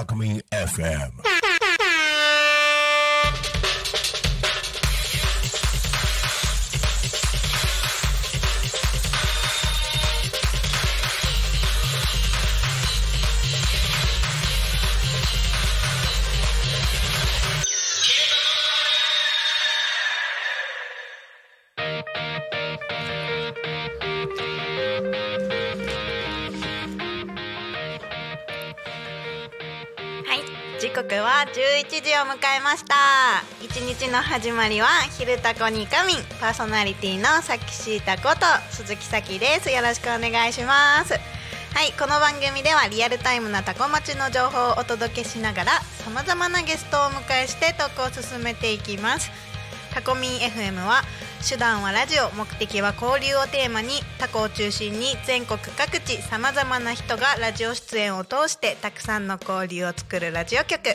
Alchemy FM. 11時を迎えました。一日の始まりは「昼タコに仮眠」パーソナリティのさきしーたこと鈴木咲です。よろしくお願いします。はいこの番組ではリアルタイムなタコ町の情報をお届けしながらさまざまなゲストをお迎えしてトークを進めていきます。タコミン FM は手段はラジオ目的は交流をテーマにタコを中心に全国各地さまざまな人がラジオ出演を通してたくさんの交流を作るラジオ局。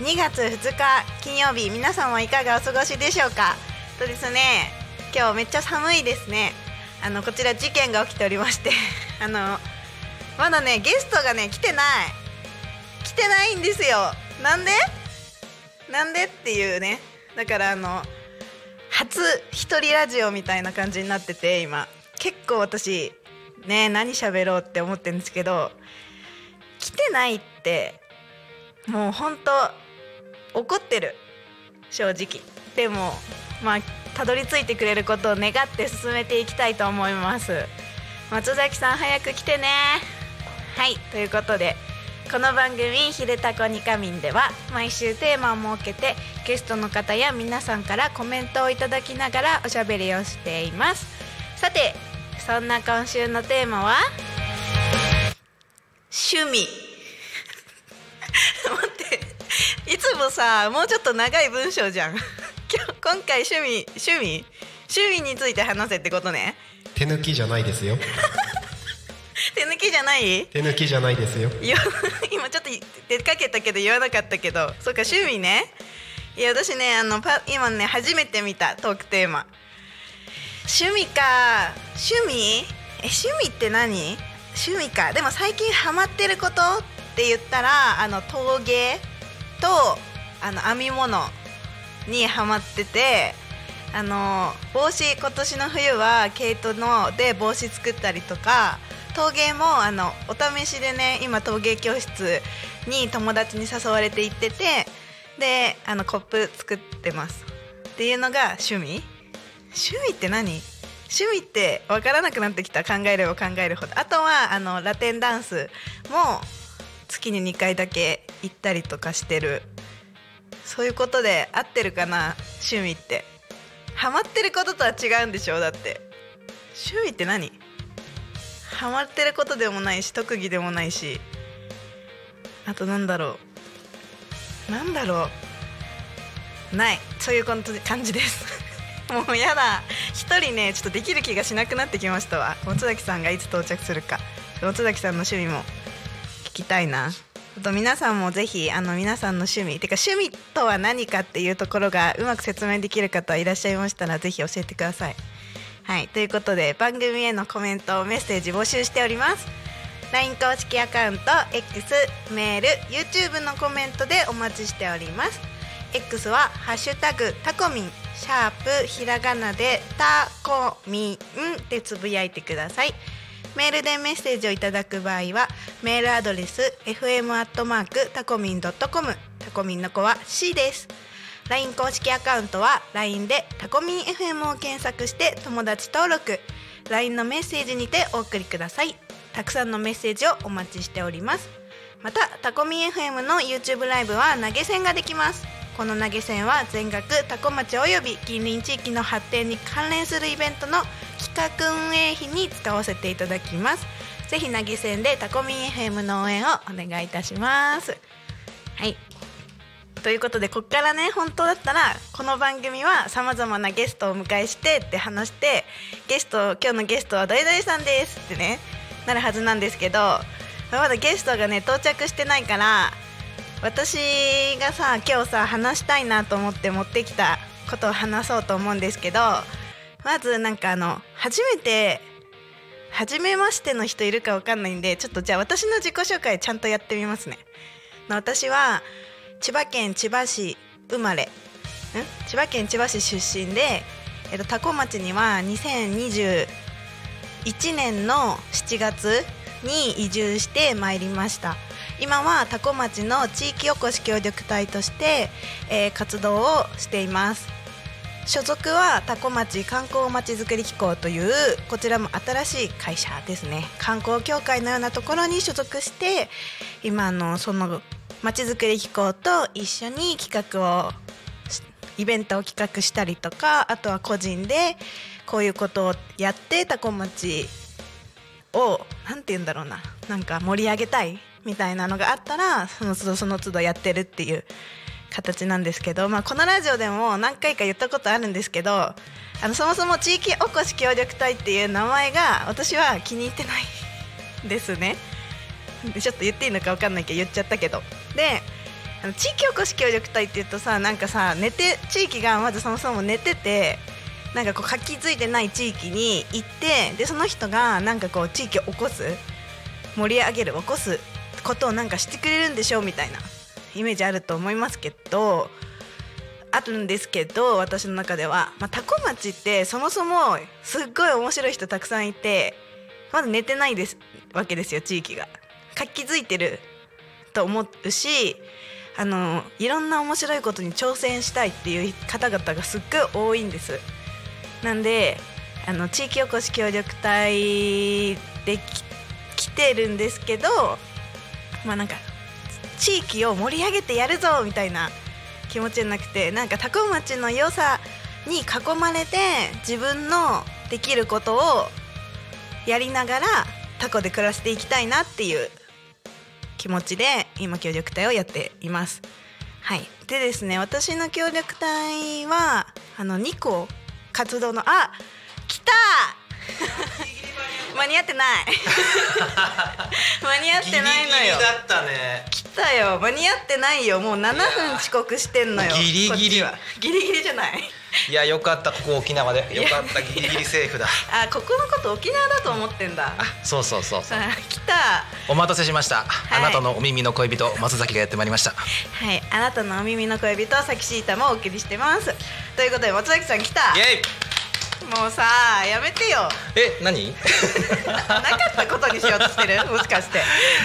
2月2日金曜日皆さんはいかがお過ごしでしょうか？とですね今日めっちゃ寒いですね。あのこちら事件が起きておりまして あのまだねゲストがね来てない。来てないんですよ。なんで？なんでっていうね。だからあの初一人ラジオみたいな感じになってて今。結構私ね何喋ろうって思ってるんですけど来てないってもうほんと怒ってる。正直。でもまあたどり着いてくれることを願って進めていきたいと思います。松崎さん早く来てね。はい。ということでこの番組「ひるたこにかみん」では毎週テーマを設けてゲストの方や皆さんからコメントをいただきながらおしゃべりをしています。さてそんな今週のテーマは？趣味。待って いつもさもうちょっと長い文章じゃん。今日今回趣味趣味？趣味について話せってことね。手抜きじゃないですよ。手抜きじゃない？手抜きじゃないですよ。今ちょっと出かけたけど言わなかったけど。そうか趣味ね。いや私ねあのパ今ね初めて見たトークテーマ。趣味か。趣味？え趣味って何？趣味か。でも最近ハマってることって言ったらあの陶芸とあの編み物にハマっててあの帽子今年の冬は毛糸ので帽子作ったりとか陶芸もあのお試しでね今陶芸教室に友達に誘われて行っててであのコップ作ってます。っていうのが趣味？趣味って何？趣味って分からなくなってきた。考えれば考えるほど。あとはあのラテンダンスも月に2回だけ行ったりとかしてる。そういうことで合ってるかな？趣味って。ハマってることとは違うんでしょ？だって。趣味って何？ハマってることでもないし特技でもないし。あとなんだろう？なんだろう？ない。そういう感じです。もうやだ。一人ねちょっとできる気がしなくなってきましたわ。松崎さんがいつ到着するか。松崎さんの趣味も。聞きたいな。あと皆さんもぜひあの皆さんの趣味てか趣味とは何かっていうところがうまく説明できる方いらっしゃいましたらぜひ教えてください。はい。ということで番組へのコメントメッセージ募集しております。LINE 公式アカウント X メール YouTube のコメントでお待ちしております。X は「ハッシュタグタコミン」シャープひらがなでたこみんでつぶやいてください。メールでメッセージをいただく場合はメールアドレス fm アットマークタコミンドットコムタコミンの子は C です。LINE 公式アカウントは LINE でタコミン FM を検索して友達登録。LINE のメッセージにてお送りください。たくさんのメッセージをお待ちしております。またタコミン FM の YouTube ライブは投げ銭ができます。この投げ銭は全額タコ町および近隣地域の発展に関連するイベントの企画運営費に使わせていただきます。ぜひ投げ銭でタコミン FM の応援をお願いいたします。はい。ということでこっからね本当だったらこの番組はさまざまなゲストをお迎えしてって話してゲスト今日のゲストは誰々さんですってねなるはずなんですけどまだゲストがね到着してないから私がさ今日さ話したいなと思って持ってきたことを話そうと思うんですけどまずなんかあの初めて初めましての人いるかわかんないんでちょっとじゃあ私の自己紹介ちゃんとやってみますね。私は千葉県千葉市生まれ。ん？千葉県千葉市出身で、えっと、多古町には2021年の7月に移住してまいりました。今は多古町の地域おこし協力隊として、えー活動をしています。所属は多古町観光まちづくり機構というこちらも新しい会社ですね。観光協会のようなところに所属して今のそのまちづくり機構と一緒に企画をイベントを企画したりとかあとは個人でこういうことをやって多古町をなんて言うんだろうな。なんか盛り上げたい。みたいなのがあったらその都度その都度やってるっていう形なんですけど、まあ、このラジオでも何回か言ったことあるんですけどあのそもそも地域おこし協力隊っていう名前が私は気に入ってないですね。ちょっと言っていいのか分かんないけど言っちゃったけどであの地域おこし協力隊って言うとさなんかさ寝て地域がまずそもそも寝ててなんかこう活気づいてない地域に行ってでその人がなんかこう地域を起こす盛り上げる起こすことをなんかしてくれるんでしょうみたいなイメージあると思いますけどあるんですけど私の中では、まあ、多古町ってそもそもすっごい面白い人たくさんいてまず寝てないですわけですよ地域が。活気づいてると思うしあのいろんな面白いことに挑戦したいっていう方々がすっごい多いんです。なんであの地域おこし協力隊できてるんですけどまあなんか地域を盛り上げてやるぞみたいな気持ちじゃなくてなんか多古町の良さに囲まれて自分のできることをやりながらタコで暮らしていきたいなっていう気持ちで今協力隊をやっています。はい、でですね私の協力隊はあの2個活動のあ来た 間に合ってない。間に合ってないのよ。だったね。来たよ。間に合ってないよ。もう7分遅刻してんのよ。ギリギリ。ギリギリじゃない。いやよかった。ここ沖縄で。よかった。ギリギリセーフだ。あここのこと沖縄だと思ってんだ。あそうそうそうそう。あ来た。お待たせしました、い。あなたのお耳の恋人松崎がやってまいりました。はい。あなたのお耳の恋人さきしーたもお送りしてます。ということで松崎さん来た。イエもうさやめてよ。イえ何？なかったことにしようとしてる？もしかして。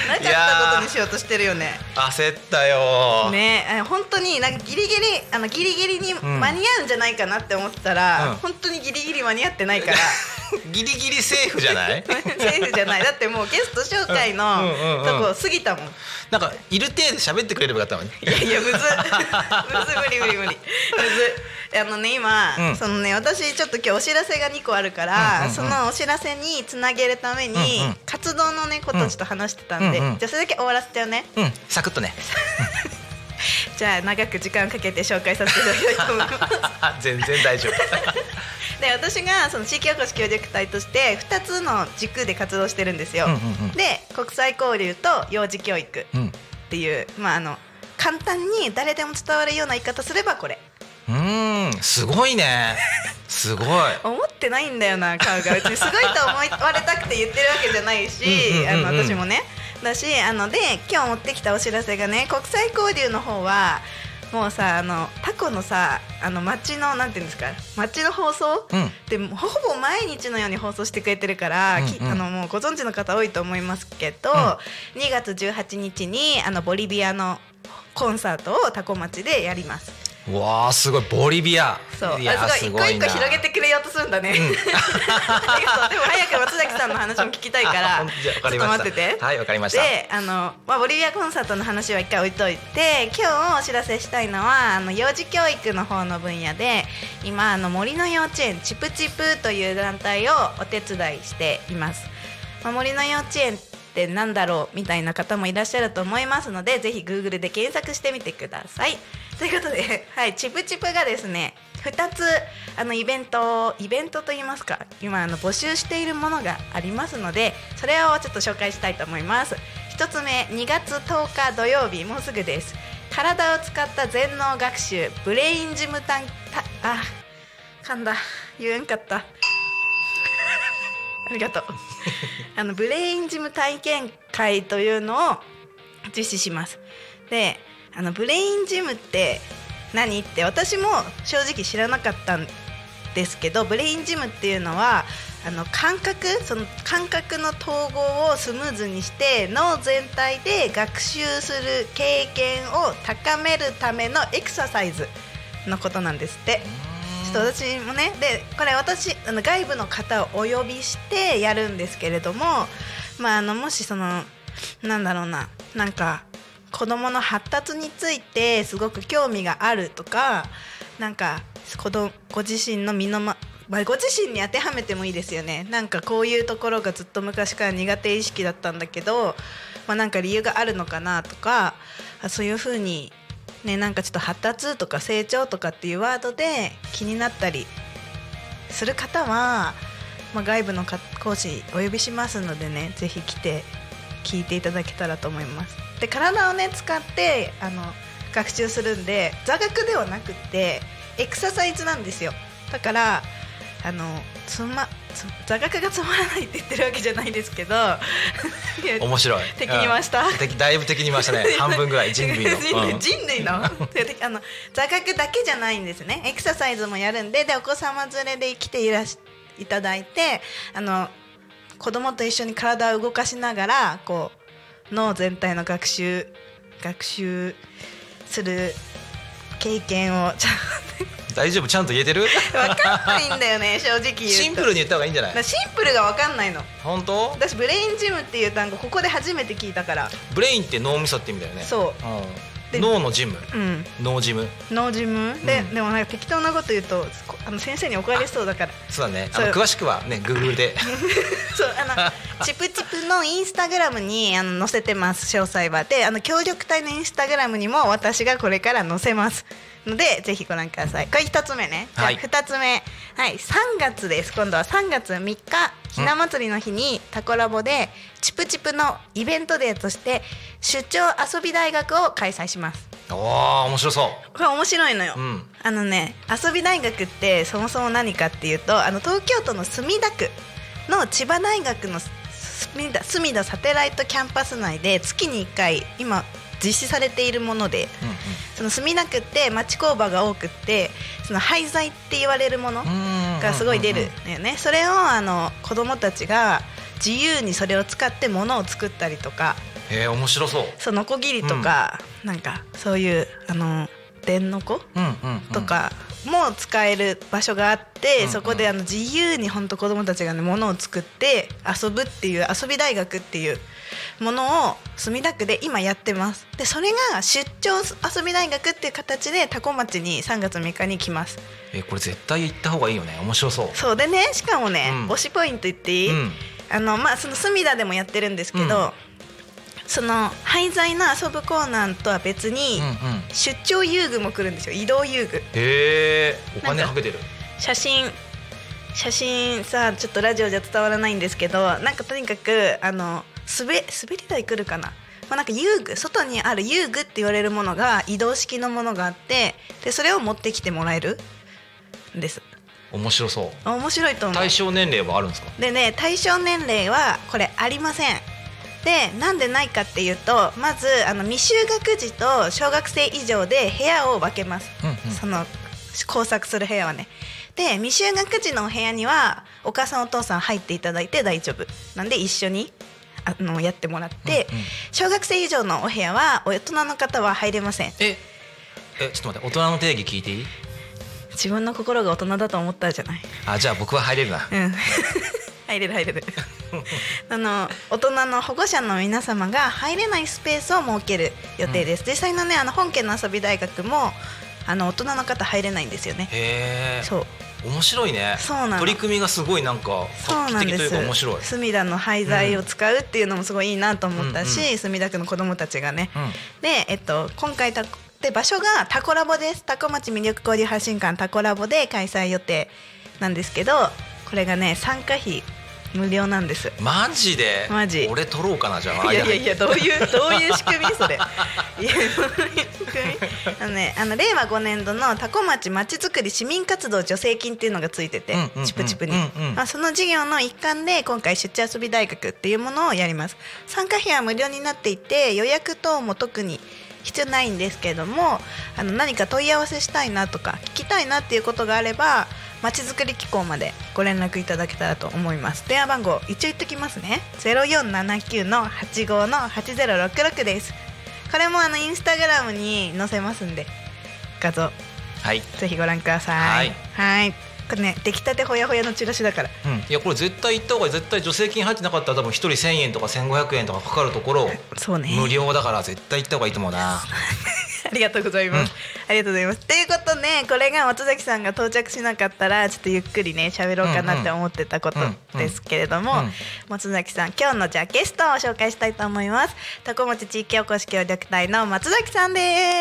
なかったことにしようとしてるよね。焦ったよ、ねえ本当になんかギリギリあのギリギリに間に合うんじゃないかなって思ってたら、うん。本当にギリギリ間に合ってないから ギリギリセーフじゃない？セーフじゃない。だってもうゲスト紹介のうんうんうんとこ過ぎたもん。なんかいる程度喋ってくれればよかったのに。いやいやむず むず無理無理無理。むずあのね今、うん。そのね私ちょっと今日お知らせが2個あるから、うんうんうんそのお知らせにつなげるために、うんうん。活動のねことをちょっと話してたんで、うんうんじゃあそれだけ終わらせちゃうね。うん。サクッとね。じゃあ長く時間かけて紹介させていただきたいと思います。全然大丈夫で私がその地域おこし協力隊として2つの軸で活動してるんですよ、うんうんうん。で国際交流と幼児教育うん。っていうまああの簡単に誰でも伝わるような言い方すればこれ。うーん。すごいね。すごい。思ってないんだよな顔が。別にすごいと思われたくて言ってるわけじゃないしあうんうんうんうん。の私もね。だしあので今日持ってきたお知らせがね国際交流の方はもうさあのタコのさあの街のなんていうんですか街の放送、うん。でもほぼ毎日のように放送してくれてるから、きうんうん。あのもうご存知の方多いと思いますけど、うん。2月18日にあのボリビアのコンサートをタコ町でやります。わあすごい。ボリビア。そう、いやあすごい一個一個広げててくれようとするんだね。でも 早く松崎さんの話も聞きたいから、じゃあわかちょっとりました待ってて。はいわかりました。であの、まあ、ボリビアコンサートの話は一回置いといて今日お知らせしたいのはあの幼児教育の方の分野で今あの森の幼稚園チプチプという団体をお手伝いしています、まあ、森の幼稚園ってってなんだろうみたいな方もいらっしゃると思いますのでぜひ Google で検索してみてください。ということで、はい、チプチプがですね2つあのイベントをイベントといいますか今あの募集しているものがありますのでそれをちょっと紹介したいと思います。1つ目2月10日土曜日もうすぐです。体を使った全脳学習 Brain Gym タンたあ噛んだ。言えんかった。ありがとう あの Brain Gym 体験会というのを実施しますであの Brain Gym って何って私も正直知らなかったんですけど Brain Gym っていうのはあの感覚その感覚の統合をスムーズにして脳全体で学習する経験を高めるためのエクササイズのことなんですって。と私もねでこれ私あの外部の方をお呼びしてやるんですけれども、まあ、あのもしそのなんだろうななんか子どもの発達についてすごく興味があるとかなんか子どご自身の身のままあ、ご自身に当てはめてもいいですよね。なんかこういうところがずっと昔から苦手意識だったんだけど、まあ、なんか理由があるのかなとかそういうふうにねなんかちょっと発達とか成長とかっていうワードで気になったりする方は、まあ、外部の講師お呼びしますのでねぜひ来て聞いていただけたらと思います。で体をね使ってあの学習するんで座学ではなくてエクササイズなんですよだからあのつまつ座学がつまらないって言ってるわけじゃないですけど。面白い。敵に回した。うん。敵だいぶ敵に回したね。半分ぐらい。人類の。人類の。であの座学だけじゃないんですね。エクササイズもやるんででお子様連れで来ていらしいただいてあの子供と一緒に体を動かしながらこう脳全体の学習学習する経験をちゃ大丈夫？ちゃんと言えてる？分かんないんだよね 正直言うと。シンプルに言った方がいいんじゃない？シンプルが分かんないの。本当？私 Brain Gym っていう単語ここで初めて聞いたから。ブレインって脳みそって意味だよね。そう。うん。で脳のジム？うん。脳ジム。脳ジム？で、うん。でもなんか適当なこと言うとこあの先生に怒られそうだから。そうだね。あの詳しくはね Google で。そうあのチプチプのインスタグラムにあの載せてます詳細は。であの協力隊のインスタグラムにも私がこれから載せますのでぜひご覧ください。これ一つ目ね。じゃ二つ目。はい3月です。今度は3月3日ひな祭りの日にタコラボでチプチプのイベントデーとして出張遊び大学を開催します。おお面白そこれ面白いのよ、ううん。あのね遊び大学ってそもそも何かっていうとあの東京都の墨田区の千葉大学の墨田墨田サテライトキャンパス内で月に1回今実施されているものでその墨田区って町工場が多くってその廃材って言われるものうんうんがすごい出るんだよね。それをあの子供たちが自由にそれを使って物を作ったりとかへえ面白そう。そうノコギリとか、なんかそういうあの電ノコうんうんうん。とかも使える場所があって、うんそこであの自由に本当子どもたちがね物を作って遊ぶっていう遊び大学っていうものを墨田区で今やってます。でそれが出張遊び大学っていう形で多古町に3月3日に来ます。えこれ絶対行った方がいいよね。面白そう。そうでね。しかもね、うん。推しポイント言っていい、うん。あのまあその墨田でもやってるんですけど、うん。その廃材の遊ぶコーナーとは別に、出張遊具も来るんですよ。移動遊具。へえお金かけてる。写真写真さちょっとラジオじゃ伝わらないんですけどなんかとにかくあの滑滑り台来るかな、まあ、なんか遊具外にある遊具って言われるものが移動式のものがあってでそれを持ってきてもらえる？んです。面白そう。面白いと思う。対象年齢はあるんですか？でね対象年齢はこれありません。でなんでないかっていうとまずあの未就学児と小学生以上で部屋を分けます、うんうん。その工作する部屋はね。で未就学児のお部屋にはお母さんお父さん入っていただいて大丈夫。なんで一緒にあのやってもらって、うんうん。小学生以上のお部屋は大人の方は入れません。ええちょっと待って大人の定義聞いていい？自分の心が大人だと思ったじゃない。あじゃあ僕は入れるなうん。入れる入れる。あの大人の保護者の皆様が入れないスペースを設ける予定です、実際のねあの本家の遊び大学もあの大人の方入れないんですよね。そう面白いね。そうなの。取り組みがすごいなんかそう画期的というか面白い。隅田の廃材を使うっていうのもすごいいいなと思ったし、うんう墨田区の子どもたちがね、うん。で、えっと、今回たで場所がタコラボです。タコ町魅力交流発信館タコラボで開催予定なんですけどこれがね参加費無料なんです。マジで？マジ。俺取ろうかなじゃあ。いやいやいやどういうどういう仕組みそれ？いやどういう仕組み？あのねあの令和5年度の多古町まちづくり市民活動助成金っていうのがついてて、うんうんうんチプチプに、うんうん。まあ、その事業の一環で今回出張遊び大学っていうものをやります。参加費は無料になっていて予約等も特に必要ないんですけれどもあの何か問い合わせしたいなとか聞きたいなっていうことがあればまちづくり機構までご連絡いただけたらと思います。電話番号一応言っときますね。0479の85の8066です。これもあのインスタグラムに載せますんで画像。はい、ぜひご覧ください。はい。これね出来たてほやほやのチラシだから。うん、いやこれ絶対行った方がいい絶対助成金入ってなかったら多分一人1000円とか1500円とかかかるところそうね。無料だから絶対行った方がいいと思うな。ありがとうございます。ありがとうございます。ということで、これが松崎さんが到着しなかったら、ちょっとゆっくりね、喋ろうかなって思ってたことですけれども、松崎さん、今日のじゃあゲストを紹介したいと思います。タコ町地域おこし協力隊の松崎さんで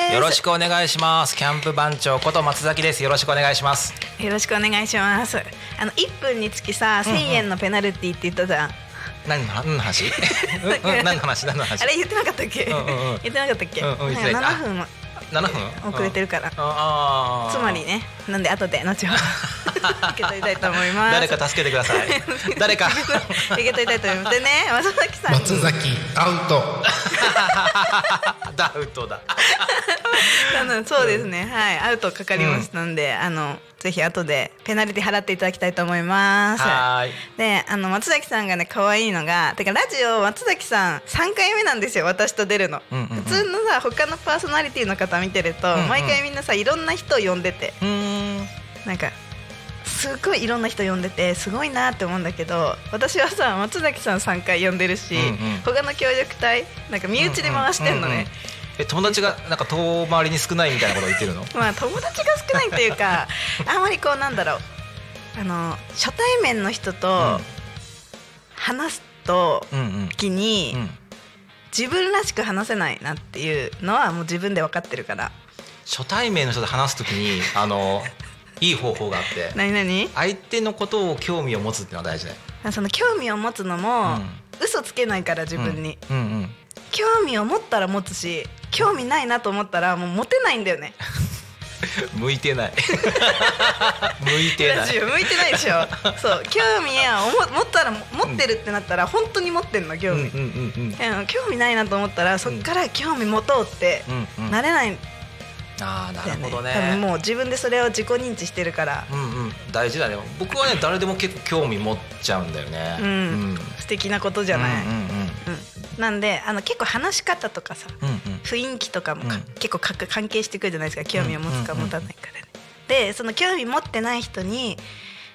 す。よろしくお願いしますキャンプ番長こと松崎ですよろしくお願いしますよろしくお願いします。あの1分につきさ、1000円のペナルティって言ったじゃん。何の何の話？うんうん何の話？何の話？あれ言ってなかったっけ？言ってなかったっけ？うんうん言ってない7分7分？遅れてるから。ああーつまりね、なんで後で後ほど 受け取りたいと思います。誰か助けてください。誰か。受け取りたいと思います。でね、松崎さん。に松崎アウト。ダウトだ。そうですね、はい、アウトかかりましたんで、あのぜひ後でペナルティ払っていただきたいと思います。はーいで、あの松崎さんがね可愛いのが、てかラジオ松崎さん3回目なんですよ。私と出るの。うんうんうん普通のさ他のパーソナリティの方見てると、うんうん毎回みんなさいろんな人を呼んでて、うーんなんか。すごいいろんな人呼んでてすごいなって思うんだけど私はさ松崎さん3回呼んでるし、うんうん他の協力隊なんか身内で回してんのね、え友達がなんか遠回りに少ないみたいなこと言ってるの？まあ友達が少ないっていうか あんまりこうなんだろう。あの初対面の人と話すとうんうん。時に、うん。自分らしく話せないなっていうのはもう自分で分かってるから。初対面の人と話すときにあの いい方法があって何何？相手のことを興味を持つっていうのが大事ねその興味を持つのも、うん。嘘つけないから自分に、うんうん。興味を持ったら持つし興味ないなと思ったらもう持てないんだよね。う ん向いてない。向いてない。向いてないでしょ。そう興味や思持ったら持ってるってなったら本当に持ってんの興味、うんうんうんうん。うん興味ないなと思ったらそっから興味持とうってうんうん。なれない。んああなるほど多分ねもう自分でそれを自己認知してるから、うんうん。大事だね。僕はね誰でも結構興味持っちゃうんだよね。うん。うん。素敵なことじゃない、うんうん。うんなんであの結構話し方とかさうんうん。雰囲気とかもか、うん。結構か関係してくるじゃないですか。興味を持つかうんうんうん持たないからね。でその興味持ってない人に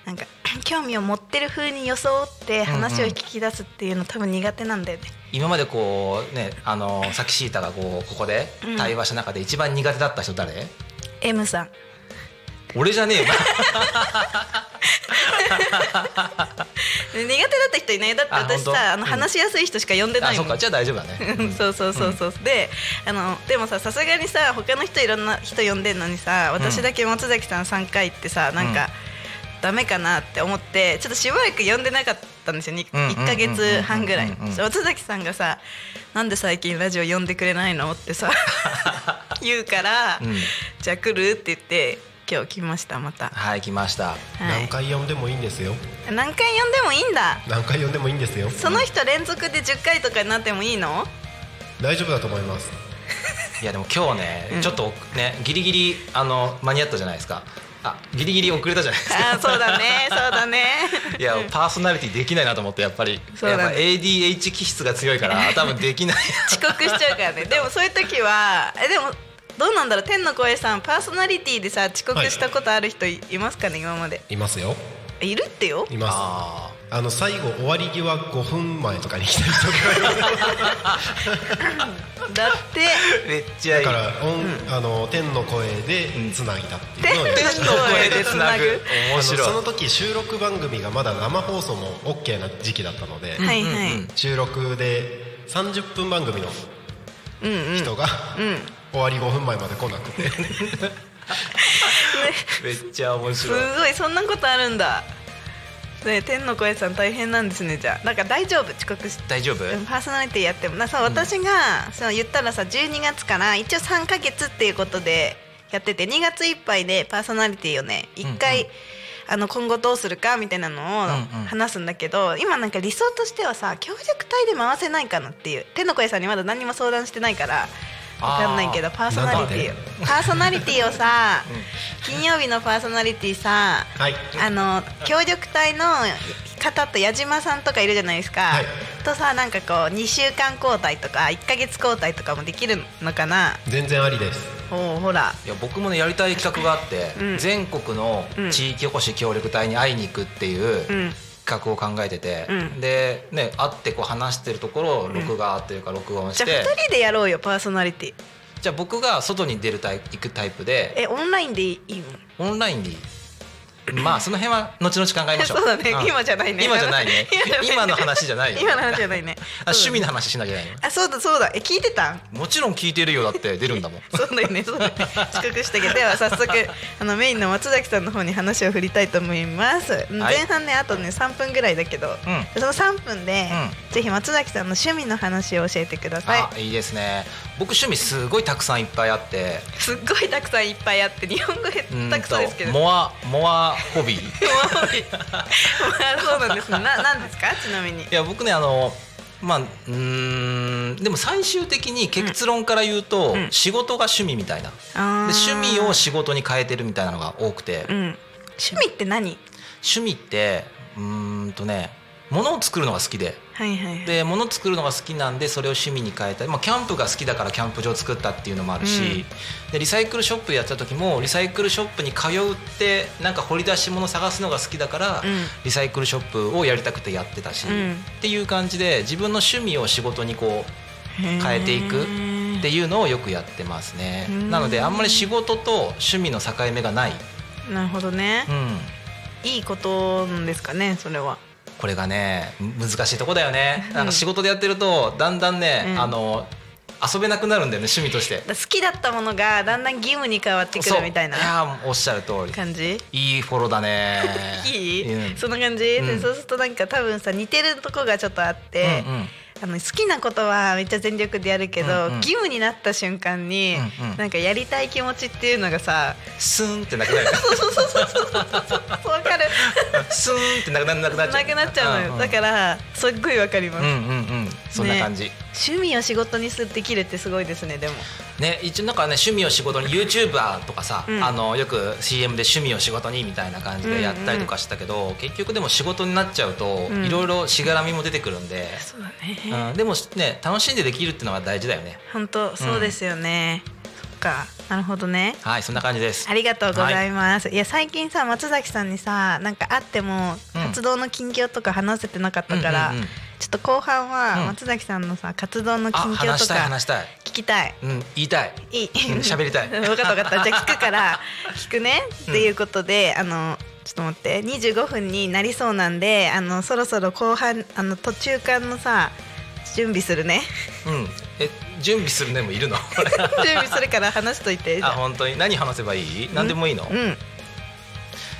なんか 興味を持ってる風に装って話を聞き出すっていうの多分苦手なんだよね。今までこうねあのさっきシータがこうここでうん。対話した中で一番苦手だった人誰、M さん俺じゃねえよ。苦手だった人いないだって私さあのうん。話しやすい人しか呼んでないもん。あそっか。じゃあ大丈夫だね、うんそうそうそう。そう、であのでもささすがにさ他の人いろんな人呼んでんのにさ私だけ松崎さん3回ってさなんか、ダメかなって思ってちょっとしばらく呼んでなかったんですよ。にうんうんうん1か月半ぐらい。松崎さんがさ「なんで最近ラジオ呼んでくれないの?」ってさ 言うから、うん。じゃあ来る?」って言って今日来ましたまた。はい来ました。はい。何回呼んでもいいんですよ。何回読んでもいいんだ。何回読んでもいいんですよ。その人連続で10回とかになってもいいの？大丈夫だと思います。いやでも今日ね、ちょっとねギリギリあの間に合ったじゃないですか。あギリギリ遅れたじゃないですか。あーそうだねそうだね。いやパーソナリティできないなと思ってやっぱり。そうだね。やっぱ ADH 気質が強いから多分できない。遅刻しちゃうからね。でもそういう時はえでもどうなんだろう？天の声さんパーソナリティでさ遅刻したことある人い,、ますかね今まで。いますよ。いるってよ。います。ああの最後終わり際5分前とかに来た人がいる。だってーめっちゃいい。だから音、あの天の声でつなぎだっていう。のを天の声でつなぐ。面白い。その時収録番組がまだ生放送も OK な時期だったので、はいはい、収録で30分番組のうんうん。人が、うん終わり5分前まで来なくて。めっちゃ面す白い。ごいそんなことあるんだ。ね天の声さん大変なんですねじゃあ。なんか大丈夫？遅刻して大丈夫？パーソナリティやっても。なそう私が、その言ったらさ12月から一応3ヶ月っていうことでやってて2月いっぱいでパーソナリティをね1回、うんうん。あの今後どうするかみたいなのをうんうん。話すんだけど、今なんか理想としてはさ協力隊で回せないかなっていう。天の声さんにまだ何も相談してないから分かんないけどパーソナリティ。パーソナリティをさ、金曜日のパーソナリティさはい。あの協力隊の方と矢島さんとかいるじゃないですか、はい。とさなんかこう2週間交代とか1か月交代とかもできるのかな？全然ありです。おうほら。いや僕もねやりたい企画があって、うん。全国の地域おこし協力隊に会いに行くっていううん。企画を考えてて、うん。でね会ってこう話してるところを録画というか録音しじゃあて、2人でやろうよパーソナリティ。じゃあ僕が外に出るタイプ行くタイプで。えオンラインでいいの？オンラインでいい まあその辺は後々考えましょう。そうだね、ん。今じゃないね。今じゃないね。今の話じゃないよ。今の話じゃないね。あ趣味のの話しなきゃいけないの？あそうだそうだ。え聞いてた？んもちろん聞いてるよ。だって出るんだもん。そうだよね、そうだよね。遅刻したけど、では早速あのメインの松崎さんの方に話を振りたいと思います。前半ね、あとね3分ぐらいだけど、うん。その3分で、うぜひ松崎さんの趣味の話を教えてください。あいいですね。僕趣味すごいたくさんいっぱいあって。すっごいたくさんいっぱいあって、日本語下うん手くそですけど。モアモアホビー？まあそうなんですね。な、なんですか、ちなみにい。や僕ねあのまあうーんでも最終的に結論から言うと、うん仕事が趣味みたいなで趣味を仕事に変えてるみたいなのが多くて、うん。趣味って何？趣味ってうーんとね物を作るのが好きではいはいはい。で物作るのが好きなんでそれを趣味に変えたり、まあ、キャンプが好きだからキャンプ場を作ったっていうのもあるし、でリサイクルショップやってた時もリサイクルショップに通うってなんか掘り出し物探すのが好きだから、うん。リサイクルショップをやりたくてやってたし、うん。っていう感じで自分の趣味を仕事にこう変えていくっていうのをよくやってますね。うん。なのであんまり仕事と趣味の境目がない、なるほどね。う。ん、いいことなんですかね、それは。これがね難しいとこだよね。なんか仕事でやってるとだんだんね、うん。あの遊べなくなるんだよね趣味として。好きだったものがだんだん義務に変わってくるみたいな。そうやーおっしゃる通り。感じ？いいフォローだね。いい、うん。そんな感じ、うん。でそうするとなんか多分さ似てるとこがちょっとあって、うんうんあの好きなことはめっちゃ全力でやるけど、うんうん。義務になった瞬間に、うんうん。なんかやりたい気持ちっていうのがさスーンってなくなる。わかるスーンってなくななくなっちゃうなくなっちゃうのよ、んんだからすっごいわかります、うんうんうんそんな感じ、趣味を仕事にすできるってすごいですねでもね一応なんかね趣味を仕事に YouTuber とかさ、うんあのよく CM で趣味を仕事にみたいな感じでやったりとかしたけど、結局でも仕事になっちゃうと、んいろいろしがらみも出てくるんで、そうだねうん、でもね楽しんでできるっていうのが大事だよね。本当そうですよね、そっかなるほどね。はいそんな感じです。ありがとうございます。い、や最近さ松崎さんにさなんか会ってもうん。活動の近況とか話せてなかったから、うんうんうん。ちょっと後半はうん。松崎さんのさ活動のあ近況とか話したい聞きたい。うん言いたい。いい。うん喋りたい。分かった分かった。じゃあ聞くから 聞くね、っていうことであのちょっと待って。25分になりそうなんであのそろそろ後半あの途中間のさ準備するね。うん。え準備するねもいるの？準備するから話しといて。ああ本当に？何話せばいい？何でもいいの、いうん。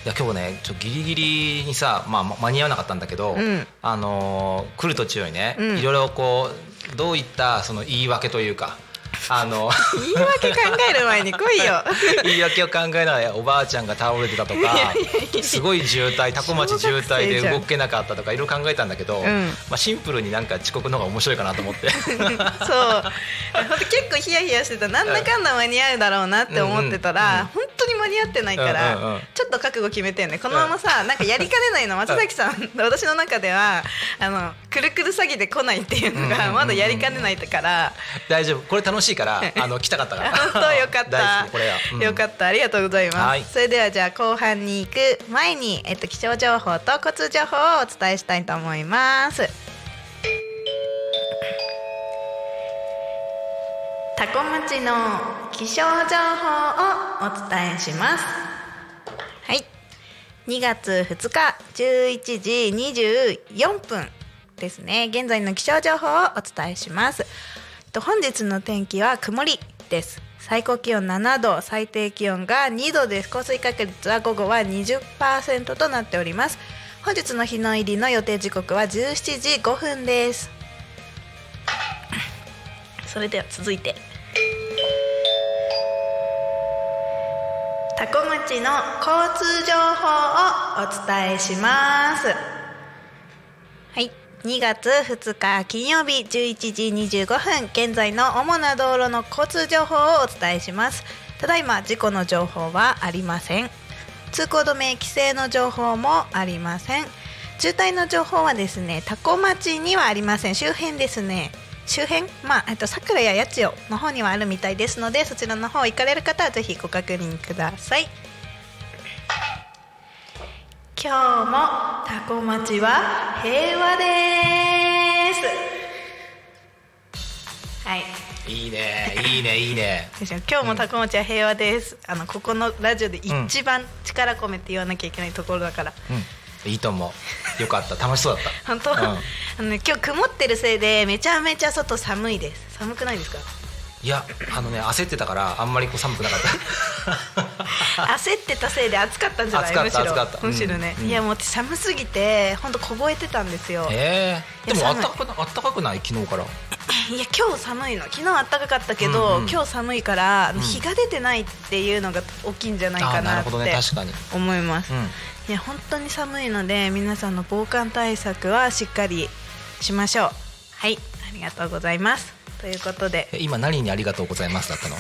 や今日ねちょギリギリにさ、まあ、ま間に合わなかったんだけど、うん。あのー来る途中にね、うん。いろいろこうどういったその言い訳というかあの言い訳考える前に来いよ。言い訳を考えながらおばあちゃんが倒れてたとかすごい渋滞タコ町渋滞で動けなかったとかいろいろ考えたんだけど、ん。まあ、シンプルになんか遅刻の方が面白いかなと思って。そう。本当結構ヒヤヒヤしてた。なんだかんだ間に合うだろうなって思ってたら、うんうん本当に間に合ってないから、うんうんうん。ちょっと覚悟決めてんね。このままさなんかやりかねないの。松崎さん私の中ではあのくるくる詐欺で来ないっていうのがまだやりかねないから。大丈夫。これ楽しいから あの来たかったから。本当よかった。これは、うん。よかった。ありがとうございます、はい。それではじゃあ後半に行く前に、えっと、気象情報と交通情報をお伝えしたいと思います。タコ町の気象情報をお伝えします。はい。2月2日11時24分ですね。現在の気象情報をお伝えします。と本日の天気は曇りです。最高気温7度最低気温が2度です。降水確率は午後は20%となっております。本日の日の入りの予定時刻は17時5分です。それでは続いて。タコ町の交通情報をお伝えします。2月2日金曜日11時25分現在の主な道路の交通情報をお伝えします。ただいま事故の情報はありません。通行止め規制の情報もありません。渋滞の情報はですね多古町にはありません。周辺ですね。周辺まあえっと桜や八千代の方にはあるみたいですのでそちらの方行かれる方はぜひご確認ください。今日もタコ町は平和です。はい。いいね。いいねいいね。今日もタコ町は平和です、あのここのラジオで一番力込めて言わなきゃいけないところだから、うん。いいと思う。よかった。楽しそうだった。本当、うん。あのね今日曇ってるせいでめちゃめちゃ外寒いです。寒くないですか？いやあのね焦ってたからあんまりこう寒くなかった。焦ってたせいで暑かったんじゃない？暑かしろ。むしろね、うん。いやもう寒すぎて本当凍えてたんですよ。ええ。でもあったかくなあったかくない？昨日から。いや今日寒いの。昨日暖かかったけど、うんうん。今日寒いから、ん。日が出てないっていうのが大きいんじゃないあかなってーなるほどね。確かに。思います、うん。いや本当に寒いので皆さんの防寒対策はしっかりしましょう。はい。ありがとうございますということで。え今何にありがとうございますだったの？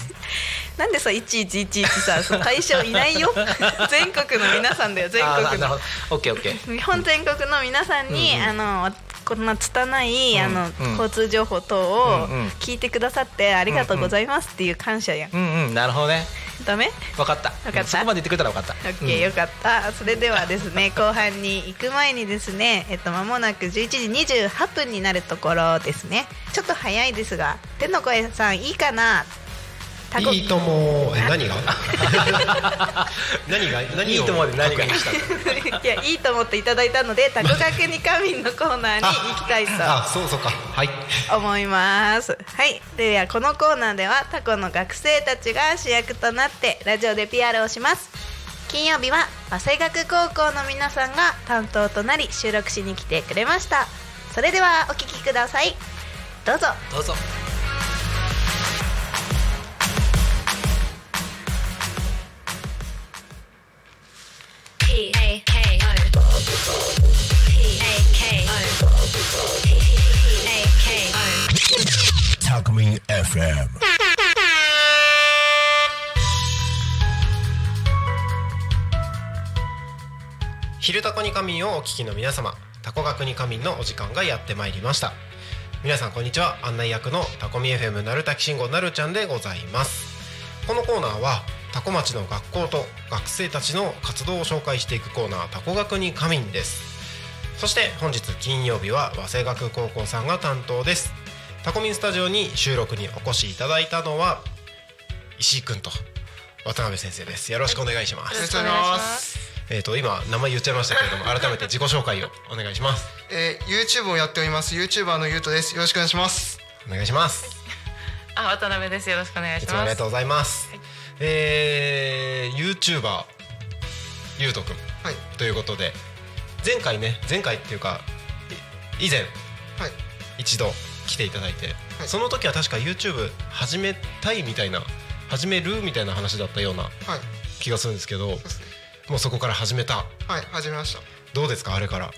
なんでさいちいちいちいちさその対象いないよ。全国の皆さんだよ全国の。オッケーオッケー。日本全国の皆さんに、うんうんあのこんな拙い、あのうんうん。交通情報等をうんうん。聞いてくださってありがとうございますっていう感謝やん、うんうん。なるほどねダメ？分かった。分かった？そこまで言ってくれたら分かった。オッケー、よかった。それではですね 後半に行く前にですねえっと間もなく11時28分になるところですね。ちょっと早いですが天の声さんいいかな？いいとも。え何が？何が？何を？いいと思うで何が？いやいいと思っていただいたのでタコ学に仮眠のコーナーに行きたいとあそうそうか。はい。思います。はい。ではこのコーナーではタコの学生たちが主役となってラジオで PR をします。金曜日は早稲学高校の皆さんが担当となり収録しに来てくれました。それではお聞きください。どうぞ。どうぞ FM 昼タコに仮眠をお聞きの皆様タコ学に仮眠のお時間がやってまいりました。皆さんこんにちは。案内役のタコミ FM なるたきしんごなるちゃんでございます。このコーナーはタコ町の学校と学生たちの活動を紹介していくコーナータコ学に仮眠です。そして本日金曜日は早稲学高校さんが担当です。タコミンスタジオに収録にお越しいただいたのは石井くんと渡辺先生です。よろしくお願いします。よろしくお願いします。えー、と今名前言っちゃいましたけれども改めて自己紹介をお願いします。えー、YouTube をやっております。YouTuber のゆうとです。よろしくお願いします。お願いします。あ、渡辺です。よろしくお願いいします。つもありがとうございます、えー、YouTuber ゆうとくん。はい。ということで前回ね前回っていうかい以前はい。一度来ていただいて、はい。その時は確か YouTube 始めたいみたいな始めるみたいな話だったようなはい。気がするんですけどそうですね。もうそこから始めた。はい始めました。どうですかあれから？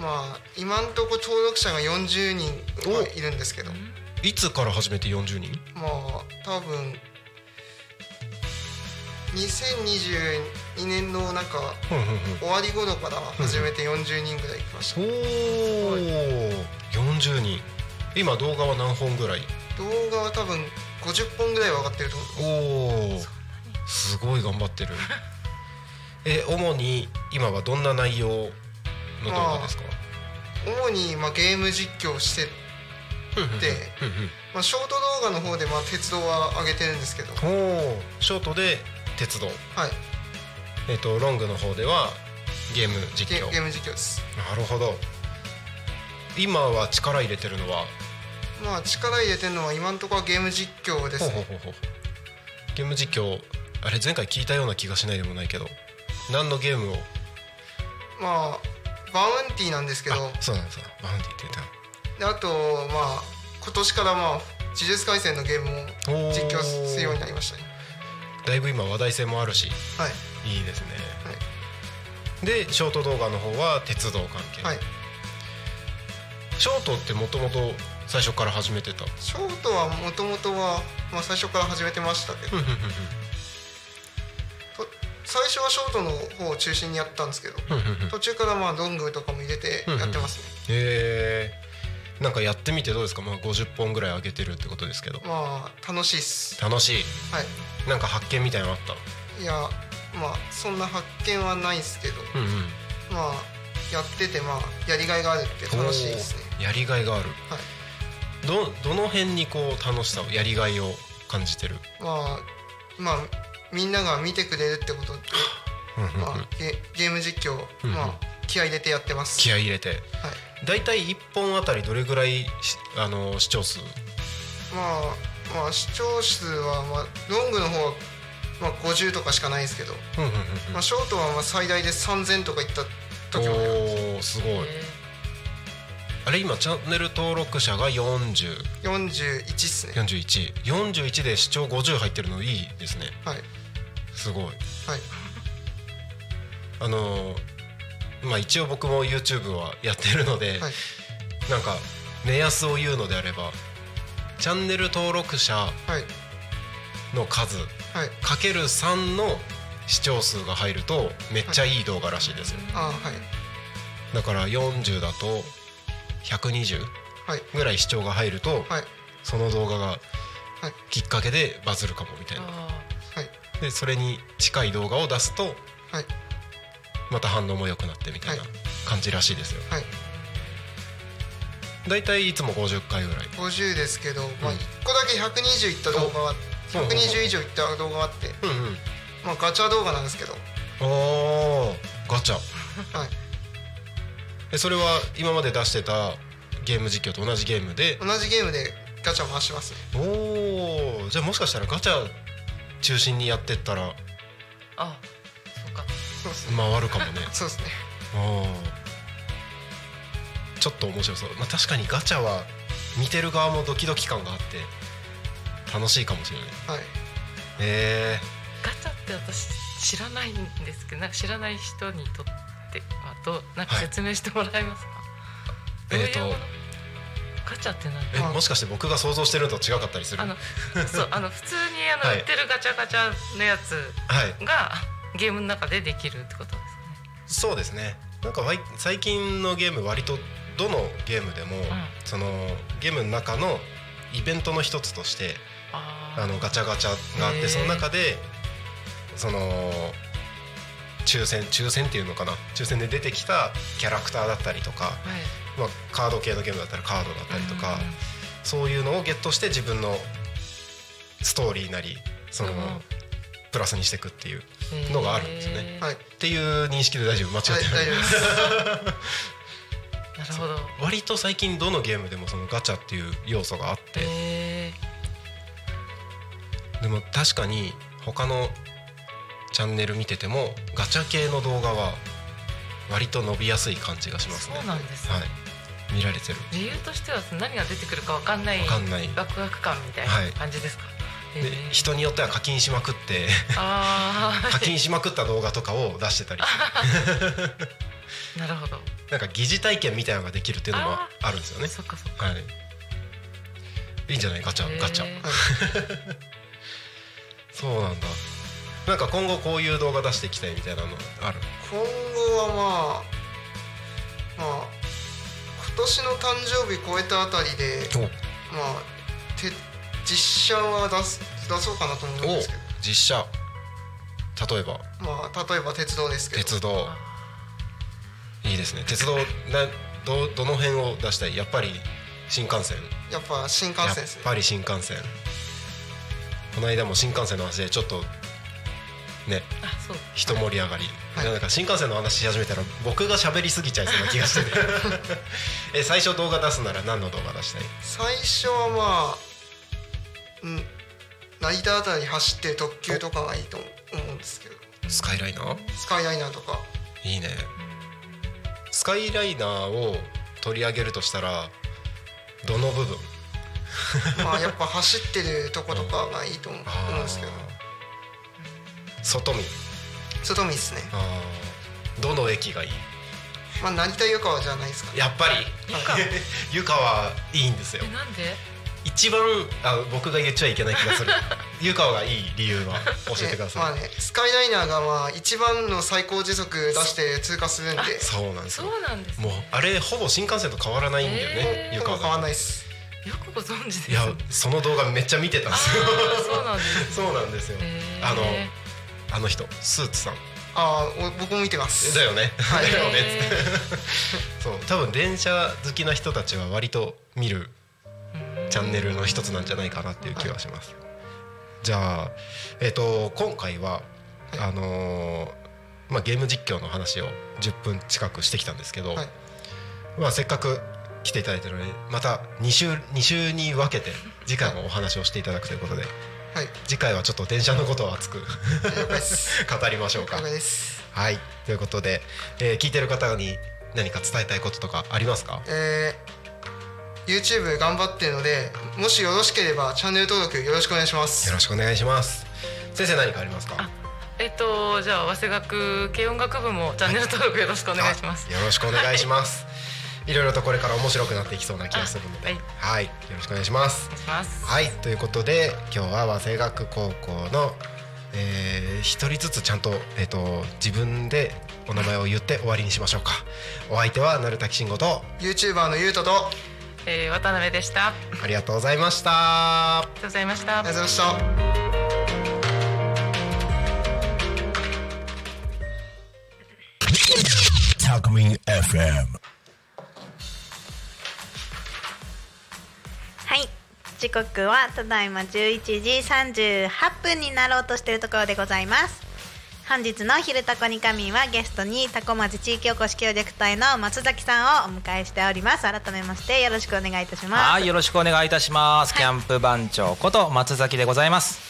まあ今んとこ登録者が40人はいるんですけど。いつから始めて40人？まあ多分2022年のなんかうんうんうん。終わり頃から始めて40人ぐらい来ました。おお40人今動画は何本ぐらい？動画は多分50本ぐらいは上がってると思うおおすごい頑張ってる。え主に今はどんな内容の動画ですか？主にまあゲーム実況してまあショート動画の方でまあ鉄道は上げてるんですけど。おおショートで鉄道。はい。えっ、とロングの方ではゲーム実況。ゲゲーム実況です。なるほど。今は力入れてるのは？まあ力入れてるのは今んところはゲーム実況ですね。ほうほうほうほう。ゲーム実況あれ前回聞いたような気がしないでもないけど。何のゲームを？まあバウンティーなんですけど。あそうなんですよ。バウンティーって言っであとまあ今年からまあ呪術廻戦のゲームも実況するようになりましたねだいぶ今話題性もあるしはい。いいですね、はい。でショート動画の方は鉄道関係、はい。ショートってもともと最初から始めてた？ショートはもともとは、まあ、最初から始めてましたけど。最初はショートの方を中心にやったんですけど途中からまあロングとかも入れてやってますね、へえんかやってみてどうですか？まあ50本ぐらい上げてるってことですけど。まあ楽しいっす。楽しい？はい。なんか発見みたいなのあったいやまあそんな発見はないですけど。うんうん。まあやっててまあやりがいがあるって楽しいですね。やりがいがある。はい。どどの辺にこう楽しさをやりがいを感じてる？まあまあみんなが見てくれるってことで、うんうんうん。まあ、ゲゲーム実況、まあ気合い入れてやってます。気合い入れて。はいだいたい1本あたりどれぐらいしあの視聴数？まあまあ視聴数はまあロングの方はまあ50とかしかないですけど、うんうんうんまあ、ショートはまあ最大で3000とかいった時もおおすごい。あれ今チャンネル登録者が4041 41っすね。41で視聴50入ってるのいいですね。はい。すごい。はい。あのまあ一応僕も YouTube はやってるので、はい。なんか目安を言うのであればチャンネル登録者はい。の数はい。かける3の視聴数が入るとめっちゃいい動画らしいですよ。あはい。だから40だと120はい。ぐらい視聴が入るとはい。その動画がはい。きっかけでバズるかもみたいな。はい。でそれに近い動画を出すとはいまた反応も良くなってみたいなはい。感じらしいですよ。はい。だいたいいつも50回ぐらい。50ですけど、まあ、1個だけ120いった動画がう。ん120以上いった動画があって、うんうん。まあ、ガチャ動画なんですけど。おーガチャ。はい。えそれは今まで出してたゲーム実況と同じゲームで？同じゲームでガチャ回します。ねおおじゃあもしかしたらガチャ中心にやってったらあそうですね。回るかもね。そうですね。ちょっと面白そう、まあ、確かにガチャは見てる側もドキドキ感があって楽しいかもしれない。はい。へえガチャって私知らないんですけどなんか知らない人にとってはどうなんか説明してもらえますか、どういうえっ、ものとガチャって何えもしかして僕が想像してるのと違かったりする？あのそうあの普通にあの、はい。売ってるガチャガチャのやつはい。がゲームの中でできるってことですかね。そうですね。なんか最近のゲーム割とどのゲームでも、そのゲームの中のイベントの一つとしてあのガチャガチャがあってその中でその抽選抽選っていうのかな？抽選で出てきたキャラクターだったりとか、はい。まあ、カード系のゲームだったらカードだったりとか、うんそういうのをゲットして自分のストーリーなりその、うんプラスにしていくっていうのがあるんですよねはい。っていう認識で大丈夫。間違はいってない、大丈夫です。なるほど。割と最近どのゲームでもそのガチャっていう要素があって、へでも確かに他のチャンネル見ててもガチャ系の動画は割と伸びやすい感じがしますね。そうなんですね。はい、見られてる。理由としては何が出てくるかわかんないわかんない。ワクワク感みたいはい。な感じですか、でえー人によっては課金しまくってあ 課金しまくった動画とかを出してたり。あ なるほど。なんか疑似体験みたいなのができるっていうのもああるんですよね。そっかそっか。はい。いいんじゃない？ガチャガチャ。そうなんだ。なんか今後こういう動画出していきたいみたいなのある？今後はまあまあ今年の誕生日超えたあたりでお。まあて実写は出す出そうかなと思うんおですけど。実写。例えば。まあ例えば鉄道ですけど。鉄道。いいですね。鉄道などどの辺を出したい？やっぱり新幹線。やっぱ新幹やっ線ですね。ぱり新幹線。この間も新幹線の話でちょっとねあそう。一盛り上がり、はい。なんか新幹線の話し始めたら僕が喋りすぎちゃいそうな気がしてて。え最初動画出すなら何の動画出したい？最初はまあうん。成田あたり走ってる特急とかがいいと思うんですけど。スカイライナー？スカイライナーとか。いいね。スカイライナーを取り上げるとしたらどの部分？まあやっぱ走ってるとことかがいいと思う んですけど。外見？外見ですね。どの駅がいい？まあ成田湯川じゃないですかね。やっぱり。湯川。湯川いいんですよ。えなんで？一番あ僕が言っちゃいけない気がする。湯川がいい理由は教えてください、まあねスカイライナーがまあ一番の最高時速出して通過するんで。そうなんですそようなんですもうあれほぼ新幹線と変わらないんだよね、湯川ほぼ変わんだとないです。よくご存知ですいやその動画めっちゃ見てたんですよ。そうなんです そうなんですよ、あのあの人スーツさん。ああお僕も見てます。だよね、はい。だよね。へ そう。多分電車好きな人たちは割と見るうんチャンネルの一つなんじゃないかなっていう気がします、じゃあえっ、と今回は、はいあのーまあ、ゲーム実況の話を10分近くしてきたんですけど、はい。まあ、せっかく来ていただいてるのでまた2週 ,2 週に分けて次回もお話をしていただくということではい。次回はちょっと電車のことを熱く 語りましょうか。はい。ということで、えー聞いてる方に何か伝えたいこととかありますか？えー、YouTube 頑張ってるのでもしよろしければチャンネル登録よろしくお願いします。よろしくお願いします。先生何かありますか？あえっとじゃあ早稲学軽音楽部もチャンネル登録よろしくお願いします。あよろしくお願いします。いろいろとこれから面白くなっていきそうな気がするので、あはい、よろしくお願いします。ます。はい、ということで今日は早稲学高校の、えー一人ずつちゃんとえっ、と自分でお名前を言って終わりにしましょうか。お相手は鳴滝慎吾と YouTuber のゆうととあえー渡辺でした。あありがとうございました。りがとうございました。りがとうございました。FM. はい。時刻はただいま11時38分になろうとしているところでございます本日の「昼タコに仮眠」はゲストにタコ町地域おこし協力隊の松崎さんをお迎えしております。改めましてよろしくお願いいたします。はいよろしくお願いいたします、キャンプ番長こと松崎でございます。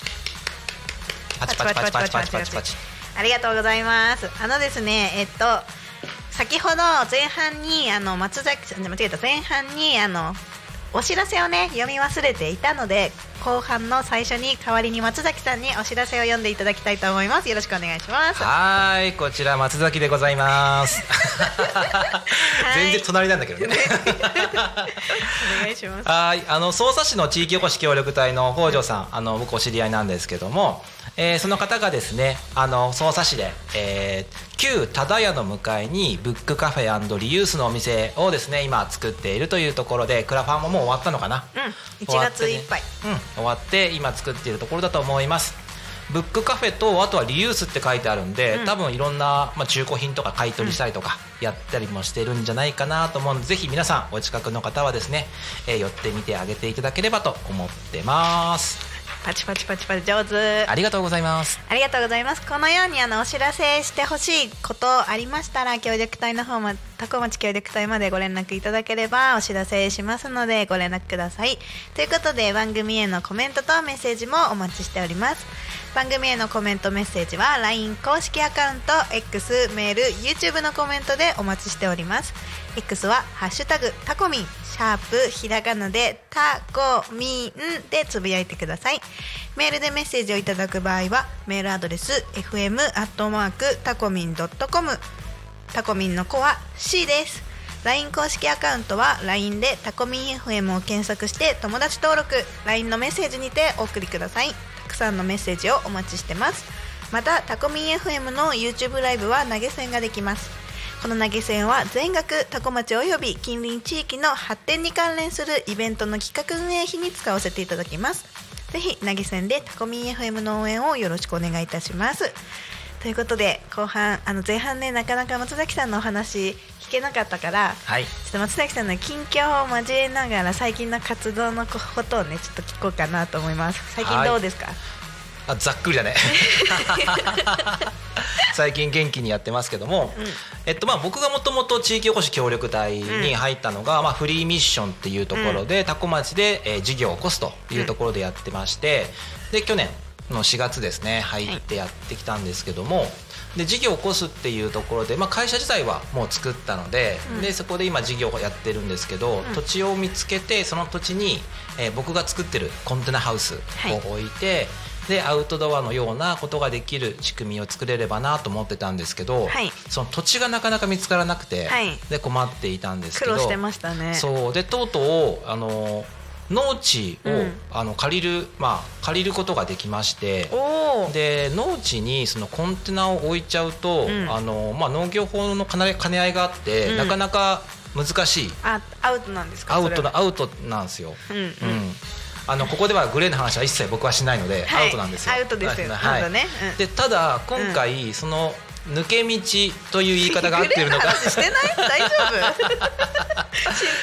パチパチパチパチパチパチパチ。ありがとうございます。あのですねえっと先ほど前半にあの松崎さん間違えた。前半にあのお知らせをね読み忘れていたので後半の最初に代わりに松崎さんにお知らせを読んでいただきたいと思います。よろしくお願いします。はーいこちら松崎でございます。全然隣なんだけどね。お願いします。はいあの匝瑳市の地域おこし協力隊の北条さんあの僕お知り合いなんですけども、えーその方がですねあの匝瑳市で、えー旧忠屋の向かいにブックカフェリユースのお店をですね今作っているというところでクラファンももう終わったのかな、うん1終わってね月いっぱいうん、終わって今作っているところだと思います。ブックカフェとあとはリユースって書いてあるんで、多分いろんな、まあ、中古品とか買い取りしたりとかやったりもしてるんじゃないかなと思うのでぜひ皆さんお近くの方はですね、えー寄ってみてあげていただければと思ってますパチパチパチパチ上手ありがとうございますありがとうございます。このようにあのお知らせしてほしいことありましたら協力隊の方もタコ町協力隊までご連絡いただければお知らせしますのでご連絡ください。ということで番組へのコメントとメッセージもお待ちしております。番組へのコメントメッセージは LINE 公式アカウント X メール YouTube のコメントでお待ちしております。X はハッシュタグタコミンシャープひらがなでタコミンでつぶやいてください。メールでメッセージをいただく場合はメールアドレス fm アットマークタコミンドットコム。タコミンの子は C です。LINE 公式アカウントは LINE でタコミン FM を検索して友達登録 LINE のメッセージにてお送りください。たくさんのメッセージをお待ちしてます。またタコミン FM の YouTube ライブは投げ銭ができます。この投げ銭は全額タコ町および近隣地域の発展に関連するイベントの企画運営費に使わせていただきます。ぜひ投げ銭でタコミン FM の応援をよろしくお願いいたします。ということで後半あの前半ねなかなか松崎さんのお話聞けなかったからはい。ちょっと松崎さんの近況を交えながら最近の活動のことをねちょっと聞こうかなと思います。最近どうですか、あざっくりだね。最近元気にやってますけども、えっとまあ、僕がもともと地域おこし協力隊に入ったのが、まあ、フリーミッションっていうところで、多古町で、えー事業を起こすというところでやってまして、で去年の4月ですね入ってやってきたんですけども、で事業を起こすっていうところで、まあ、会社自体はもう作ったので,、でそこで今事業をやってるんですけど、土地を見つけてその土地に、えー僕が作ってるコンテナハウスを置いて、でアウトドアのようなことができる仕組みを作れればなと思ってたんですけど、はい。その土地がなかなか見つからなくて、はい。で困っていたんですけど苦労してましたね。そう。でとうとうあの農地を、うん。あの借りるまあ借りることができましてで農地にそのコンテナを置いちゃうと、ん。あのまあ、農業法の兼ね兼ね合いがあって、うん。なかなか難しい。あアウトなんですか？アウトアウトなんですよ。うんうん。うんあのここではグレーの話は一切僕はしないので、はい。アウトなんですよ。アウトですよ。はい。ね。うん。でただ今回、その抜け道という言い方が合ってるのか。グレーの話してない？大丈夫？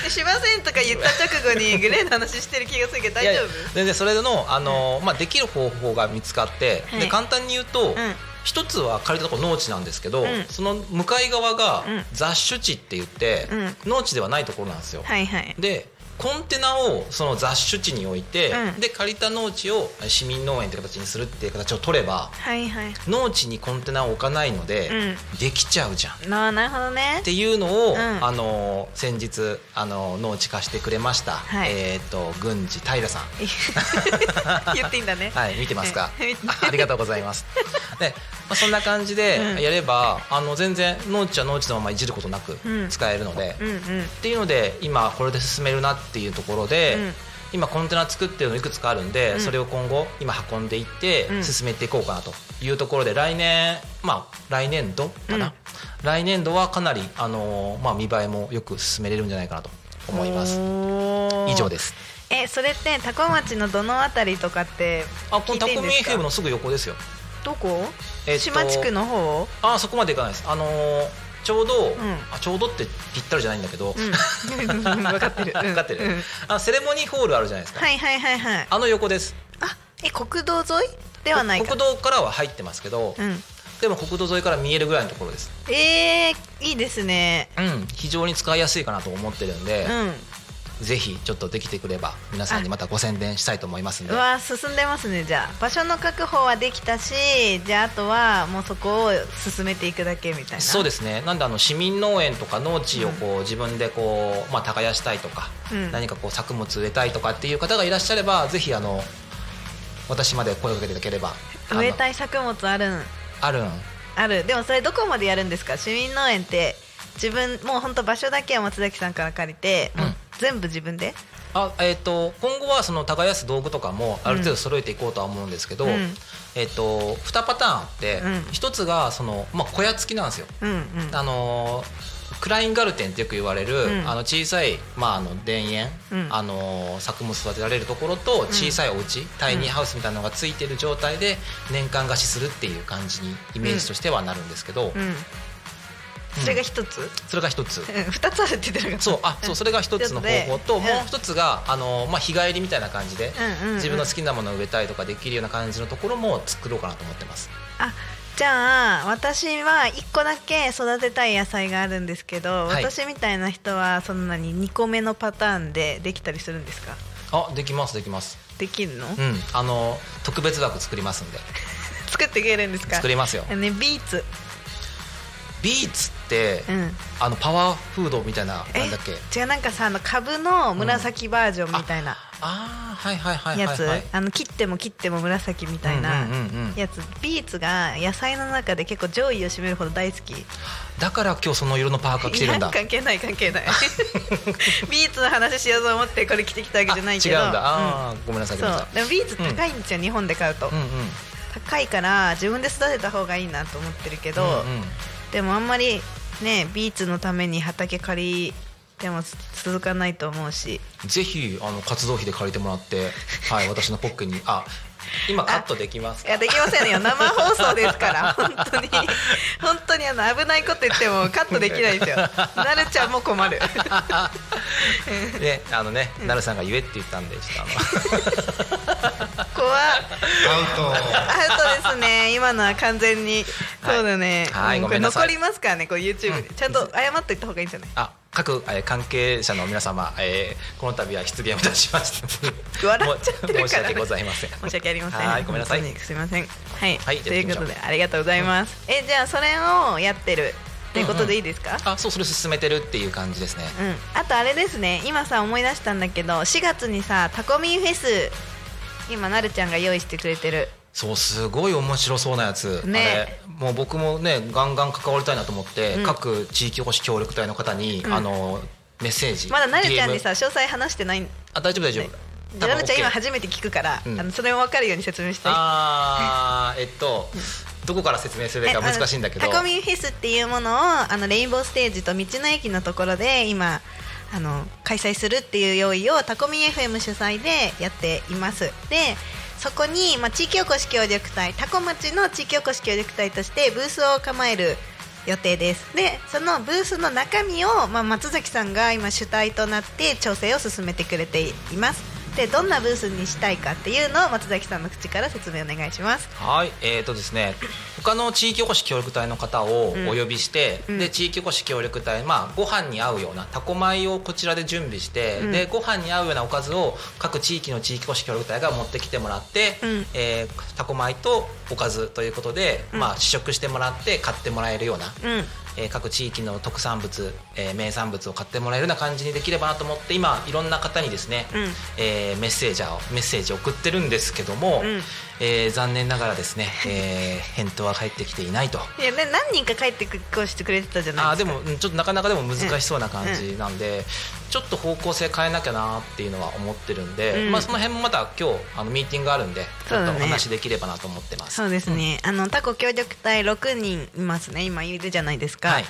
ししませんとか言った直後にグレーの話してる気がするけど大丈夫？全然それのあの、まあ、できる方法が見つかって、はい。で簡単に言うと、ん。一つは借りたとこ農地なんですけど、ん。その向かい側がうん。雑種地って言って、うん。農地ではないところなんですよ。はいはい。でコンテナをその雑種地に置いて、うん。で借りた農地を市民農園という形にするっていう形を取ればはいはい。農地にコンテナを置かないので、うできちゃうじゃん。っななるほどね。ていうのを、ん。あの先日あの農地貸してくれました、はい。えっ、と郡司平さん。言っていいんだね。はい、見てますか？はい。あ ありがとうございます。で、まあ、そんな感じでやれば、あの全然農地は農地のままいじることなくうん。使えるので、うんうん。っていうので今これで進めるなっていうところで、うん。今コンテナ作ってるのいくつかあるんで、うん。それを今後今運んでいってうん。進めていこうかなというところで来年まあ来年度かな、うん。来年度はかなりあのーまあ見栄えもよく進めれるんじゃないかなと思います。以上です。えそれって多古町のどのあたりとかってあ、このタコミ FM のすぐ横ですよ。どこ？えっと島地区の方？あそこまでいかないです。あのーちょうど、ん。あちょうどってぴったりじゃないんだけど、うん。分かってる。分かってる、うん。あセレモニーホールあるじゃないですか、はいはいはいはい。あの横です。あえ国道沿いではないか。国道からは入ってますけど、うん。でも国道沿いから見えるぐらいのところです。えー、いいですね。うん。非常に使いやすいかなと思ってるんで、うんぜひちょっとできてくれば皆さんにまたご宣伝したいと思いますんで。うわ進んでますねじゃあ。場所の確保はできたしじゃああとはもうそこを進めていくだけみたいな。そうですね。なんであの市民農園とか農地をこう自分でこう、まあ、耕したいとか、うん。何かこう作物植えたいとかっていう方がいらっしゃればぜひあの私まで声をかけていただければ植えたい作物あるん。あるん。ある。でもそれどこまでやるんですか？市民農園って自分もう本当場所だけは松崎さんから借りて、もううん全部自分で？あえー、と今後はその耕す道具とかもある程度揃えていこうとは思うんですけど、うん。えー、と2パターンあって、うん。1つがその、まあ、小屋付きなんですよ。うんうん。あのークラインガルテンってよく言われる、うん。あの小さい、まあ、あの田園、うん。あのー作物育てられるところと小さいお家、タイニーハウスみたいなのがついてる状態で年間貸しするっていう感じにイメージとしてはなるんですけど、うんそれが一つ、それが一つ。うん、二つあるって言ってなかった。そう。あそう。それが一つの方法と、うん。もう一つがあの、まあ、日帰りみたいな感じで、自分の好きなものを植えたいとかできるような感じのところも作ろうかなと思ってます。あじゃあ私は一個だけ育てたい野菜があるんですけど、はい。私みたいな人はそんなに2個目のパターンでできたりするんですか？あできますできます。できるの、うん。あの特別枠作りますんで。作ってくれるんですか？作りますよ。ねビーツ。ビーツ？って、うん。あのパワーフードみたいなえ？なんだっけ？違うなんかさあの株の紫バージョンみたいなああはいはいはいはい、やつ、はい、あの切っても切っても紫みたいなうんうんうんうん。やつ。ビーツが野菜の中で結構上位を占めるほど大好き。だから今日その色のパーカー着てるんだ。関係ない関係ない。ビーツの話しようと思ってこれ着てきたわけじゃないけど。あ違うんだ。あー、ごめんなさいごめんなさそう。でもビーツ高いんですよ、日本で買うと、いうんうん。高いから自分で育てた方がいいなと思ってるけど、うんうん。でもあんまりねビーツのために畑借りても続かないと思うし。ぜひあの活動費で借りてもらって、はい、私のポッケにあ今カットできますか？いやできませんよ。生放送ですから。本当に。本当にあの危ないこと言ってもカットできないですよ。なるちゃんも困る。ねあのね、なるさんが言えって言ったんでちょっとあの。怖っ。アウト。アウトですね。今のは完全に、はい。そうだね、はいうんごめんなさい。これ残りますからねこれ YouTube で、ちゃんと謝っといた方がいいんじゃない？あ各、えー関係者の皆様、えーこの度は出現をいたしました 笑っちゃってるから。も申し訳ございません。申し訳ありません。はいごめんなさい。すいません。はい、はいということでありがとうございます、えじゃあそれをやってるってことでいいですか、あそうそれ進めてるっていう感じですね。うん、あとあれですね。今さ思い出したんだけど4月にさタコミンフェス今なるちゃんが用意してくれてるそうすごい面白そうなやつ、ね。あれもう僕もねガンガン関わりたいなと思って、うん。各地域おこし協力隊の方に、うん。あのメッセージまだなるちゃんにさ詳細話してないん？あ大丈夫大丈夫、なるちゃん今初めて聞くから、うん。あのそれも分かるように説明したいあーえっと、どこから説明するか難しいんだけど。タコミンフェスっていうものをあのレインボーステージと道の駅のところで今あの開催するっていう用意をタコミン FM 主催でやっています。でそこに、まあ、地域おこし協力隊タコ町の地域おこし協力隊としてブースを構える予定です。でそのブースの中身を、まあ、松崎さんが今主体となって調整を進めてくれています。でどんなブースにしたいかっていうのを松崎さんの口から説明お願いします。はい、えーとですね、他の地域おこし協力隊の方をお呼びして、うん。で地域おこし協力隊、まあ、ご飯に合うようなタコ米をこちらで準備して、うん。でご飯に合うようなおかずを各地域の地域おこし協力隊が持ってきてもらって、うん。えータコ米とおかずということで、うん。まあ、試食してもらって買ってもらえるような、うんえー各地域の特産物、えー名産物を買ってもらえるような感じにできればなと思って今いろんな方にですね、うん。えーメッセージをメッセージを送ってるんですけども、うん。えー残念ながらですね、えー返答は返ってきていないと。いやね何人か帰ってこしてくれてたじゃないでか。ですもうんちょっとなかなかでも難しそうな感じなんで、ちょっと方向性変えなきゃなっていうのは思ってるんで、うん。まあ、その辺もまた今日あのミーティングあるんでちょっとお話できればなと思ってます。そうですね、あのタコ協力隊6人いますね今いるじゃないですか、はい。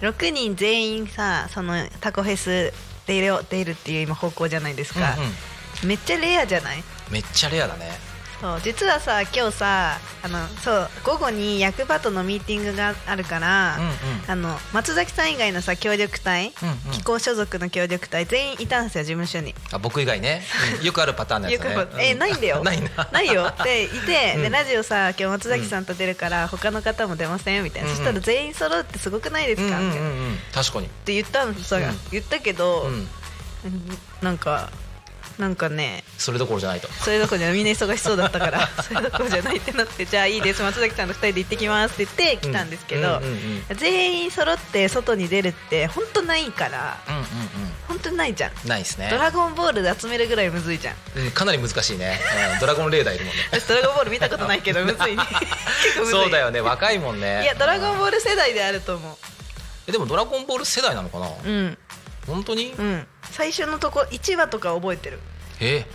6人全員さそのタコフェス出る出るっていう今方向じゃないですか。うん、うん。めっちゃレアじゃない？めっちゃレアだね。そう実はさ今日さあのそう午後に役場とのミーティングがあるから、うんうん。あの松崎さん以外のさ協力隊、うんうん。機構所属の協力隊全員いたんですよ事務所に。あ僕以外ね、うん。よくあるパターンのやつだね。えうん。ないんだよ。ないな。ないよ。っていて、うん。でラジオさ今日松崎さんと出るから、他の方も出ません？みたいな、うんうん。そしたら全員揃うってすごくないですか、うんうんうん確かに。て言ったのさ、うん。言ったけど、うんなんかなんかねそれどころじゃないと。それどころじゃみんな忙しそうだったから それどころじゃないってなってじゃあいいです松崎さんと2人で行ってきますって言って来たんですけど、うんうんうんうん全員揃って外に出るって本当ないからうんうん本当にないじゃん、うん。ないですねド。ラゴンボールで集めるぐらいむずいじゃんうんかなり難しいね。うんドラゴンレーダーいるもんね。私ドラゴンボール見たことないけどむずいね そうだよね若いもんね。いやドラゴンボール世代であると思えでもドラゴンボール世代なのかな？ううん本当に？うん最初のとこ1話とか覚えてるえ。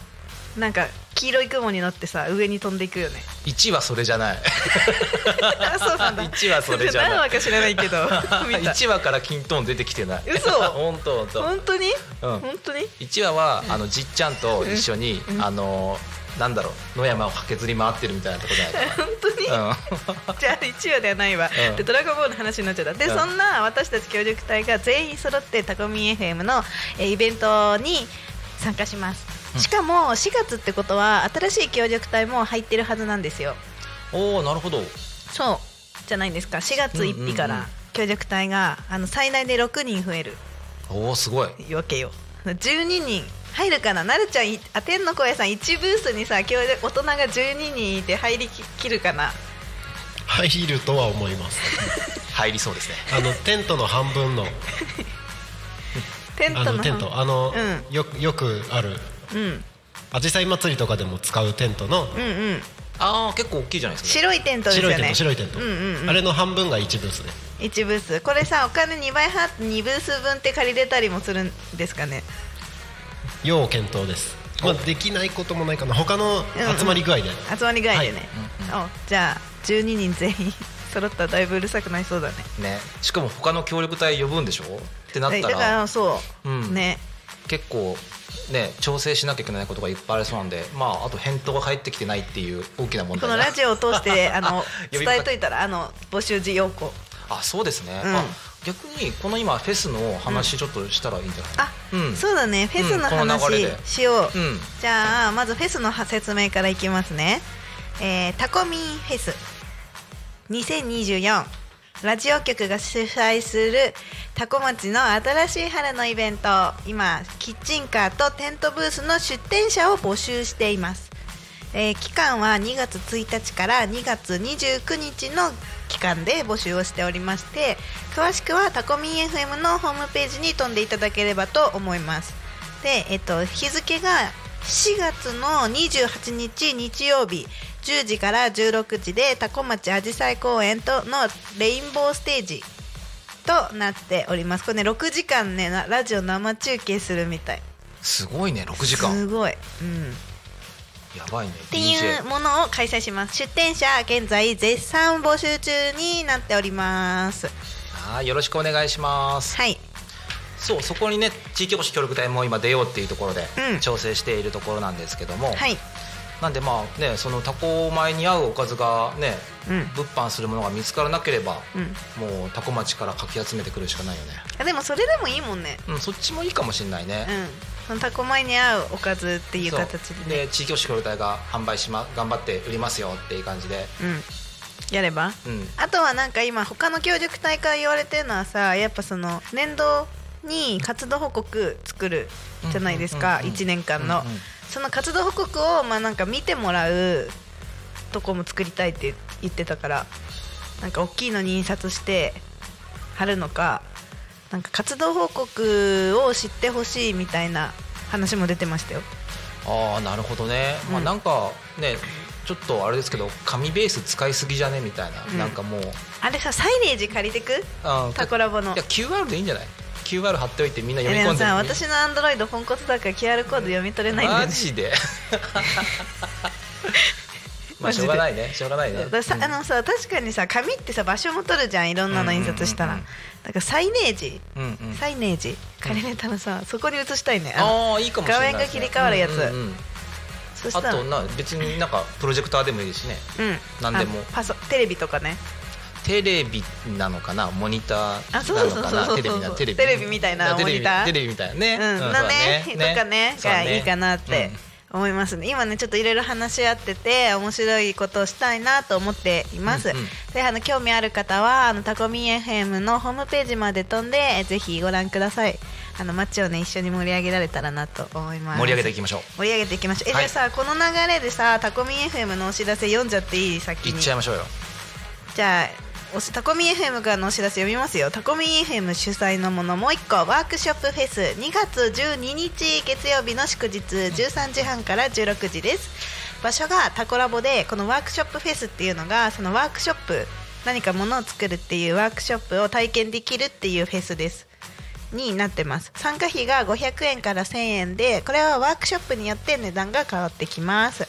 なんか黄色い雲に乗ってさ上に飛んでいくよね。一はそれじゃない。あそうなんだ。一はそれじゃない。何話か知らないけど。見た。一話からキントーン出てきてない。嘘。本当本当。に、うん。本当に？一話はあのじっちゃんと一緒にあのなんだろう野山を駆けずり回ってるみたいなとこじゃないか 本当に？じゃあ1話ではないわ、うん。でドラゴンボールの話になっちゃった。で、うん。そんな私たち協力隊が全員揃ってタコミン FM の、えーイベントに参加します、うんしかも4月ってことは新しい協力隊も入ってるはずなんですよ。おおなるほど。そう。じゃないですか。4月1日からうんうんうん。協力隊があの最大で6人増える。おおすごい。わけよ。12人入るかな？なるちゃんいあ天の声さん1ブースにさ協力大人が12人いて入りききるかな？入るとは思います。入りそうですね。あのテントの半分の。テントのあのテント。あの、うよくよくあるうん。アジサイ祭りとかでも使うテントの。うんうん。ああ結構大きいじゃないですか。白いテントですよね。白いテント白いテント、うんうんうん。あれの半分が1ブースで。一ブース。これさお金2倍払って2ブース分って借りれたりもするんですかね？要検討です。まあできないこともないかな。他の集まり具合で、集まり具合でね、おじゃあ12人全員揃ったらだいぶうるさくなりそうだね。ね。しかも他の協力隊呼ぶんでしょ？ってなったえだかららそう、うん。ね結構ね調整しなきゃいけないことがいっぱいありそうなんでまああと返答が返ってきてないっていう大きな問こ題が。のラジオを通して あの伝えといたらあの募集事要項。あそうですね、うん。あ逆にこの今フェスの話ちょっとしたらいいんじゃない、あ、うん。そうだね。フェスの話で。しよう、うん。じゃあまずフェスの説明からいきますね、えータコミンフェス。2024ラジオ局が主催するタコ町の新しい春のイベント。今キッチンカーとテントブースの出店者を募集しています、えー期間は2月1日から2月29日の期間で募集をしておりまして詳しくはタコミン FM のホームページに飛んでいただければと思います。で、えっと、日付が4月の28日日曜日。10時から16時でタコ町あじさい公園とのレインボーステージとなっております。これね6時間ねなラジオ生中継するみたい。すごいね6時間。すごい、うん、やばいねっていうものを開催します。出店者現在絶賛募集中になっております。はいよろしくお願いします。はい。そうそこにね地域おこし協力隊も今出ようっていうところでうん。調整しているところなんですけども、はいなんでまあねそのタコ米に合うおかずがねうん。物販するものが見つからなければ、うん。もうタコ町からかき集めてくるしかないよね。あでもそれでもいいもんね。うんそっちもいいかもしれないね、うん。そのタコ米に合うおかずっていう形でね。で地域おこし協力隊が販売しま頑張って売りますよっていう感じで。うん。やれば？うん。あとはなんか今他の協力隊から言われてるのはさやっぱその年度に活動報告作るじゃないですか、うんうんうんうん1年間の、その活動報告をまあなんか見てもらうとこも作りたいって言ってたからなんか大きいのに印刷して貼るのかなんか活動報告を知ってほしいみたいな話も出てましたよ。ああなるほどね、まあうんなんかねちょっとあれですけど紙ベース使いすぎじゃね？みたいな、うん。なんかもう。あれさサイネージ借りてく？あタコラボの。いや QR でいいんじゃない？QR 貼っておいてみんな読み込んでさ私のアンドロイドポンコツだから QR コード読み取れないんだよねマジで。まあしょうがないね。しょうがないね。さうん。あのさ確かにさ紙ってさ場所も取るじゃん。いろんなの印刷したら、うんうん。うんだから。サイネージ。うんうん。サイネージ。借りれたらさ、そこに写したいね。あのああいいかもしれないね。画面が切り替わるやつ。うんうんうん。あとな別になんかプロジェクターでもいいしね。うん。何でも。あパソテレビとかねテレビなのかな？モニターなのかな？テレビなテレビ。テレビみたいなテレビモニター？テレビみたいなね。うん、のだね。とかねがいいかなって思いますね。今ねちょっといろいろ話し合ってて面白いことをしたいなと思っています、うんうん。であの興味ある方はあのタコミン FM のホームページまで飛んでえぜひご覧ください。あの街をね一緒に盛り上げられたらなと思います。盛り上げていきましょう。盛り上げていきましょう。え、はい。じゃあさこの流れでさタコミン FM のお知らせ読んじゃっていい？先いっにちゃいましょうよ。じゃあおタコミ FM からのお知らせ読みますよ。タコミ FM 主催のものもう一個ワークショップフェス。2月12日月曜日の祝日13時半から16時です。場所がタコラボでこのワークショップフェスっていうのがそのワークショップ何かものを作るっていうワークショップを体験できるっていうフェスです。になってます。参加費が500円から1000円でこれはワークショップによって値段が変わってきます。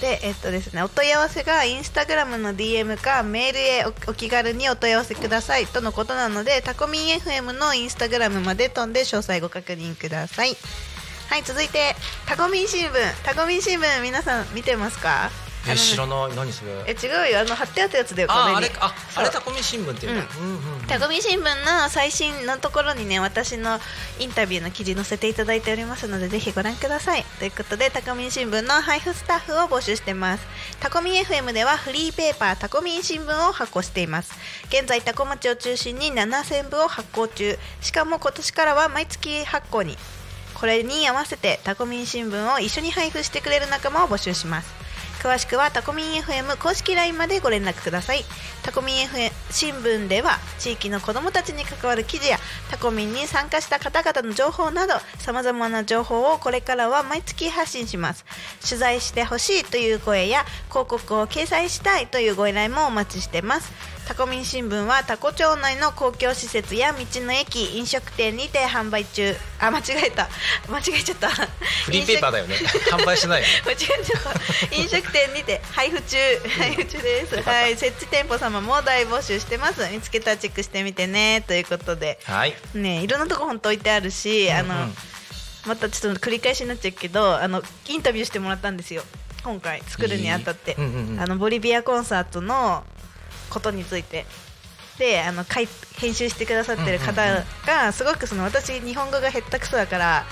でえっとですねお問い合わせがインスタグラムの DM かメールへお気軽にお問い合わせくださいとのことなのでタコミン FM のインスタグラムまで飛んで詳細ご確認ください。はい続いてタコミン新聞。タコミン新聞皆さん見てますか？えね知らない。何それ。え違うよ。あの貼ってあったやつだよ。ああれああれタコミ新聞っていううん。うんうんタコミ新聞の最新のところにね私のインタビューの記事載せていただいておりますのでぜひご覧ください。ということでタコミン新聞の配布スタッフを募集してます。タコミン FM ではフリーペーパータコミン新聞を発行しています。現在タコ町を中心に7000部を発行中。しかも今年からは毎月発行に。これに合わせてタコミン新聞を一緒に配布してくれる仲間を募集します詳しくはタコミン FM 公式 LINE までご連絡ください。タコミン FM 新聞では地域の子どもたちに関わる記事やタコミンに参加した方々の情報などさまざまな情報をこれからは毎月発信します。取材してほしいという声や広告を掲載したいというご依頼もお待ちしてます。タコミン新聞はタコ町内の公共施設や道の駅飲食店にて販売中。あ間違えた。間違えちゃった。フリーペーパーだよね。販売してないよね。間違えちゃった。飲食店にて 配布中。配布中です。よかった。はい。設置店舗様も大募集してます。見つけたらチェックしてみてね。ということで。はい。ねいろんなとこ本当置いてあるし、あのうん。うんまたちょっと繰り返しになっちゃうけどあのインタビューしてもらったんですよ。今回。作るにあたって、うんうんうん。あのボリビアコンサートのことについて。であの書い編集してくださってる方がすごくその私日本語が下手くそだから、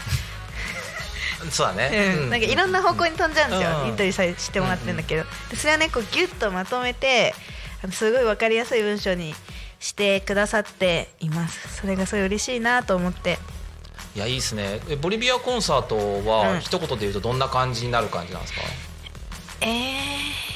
そうだね、うん。なんかいろんな方向に飛んじゃうんですよ、うんインタビューさせしてもらってるんだけど、でそれはねこうギュッとまとめてあのすごい分かりやすい文章にしてくださっています。それがすごい嬉しいなと思って。いやいいですね。えボリビアコンサートうん。は一言で言うとどんな感じになる感じなんですか、えー、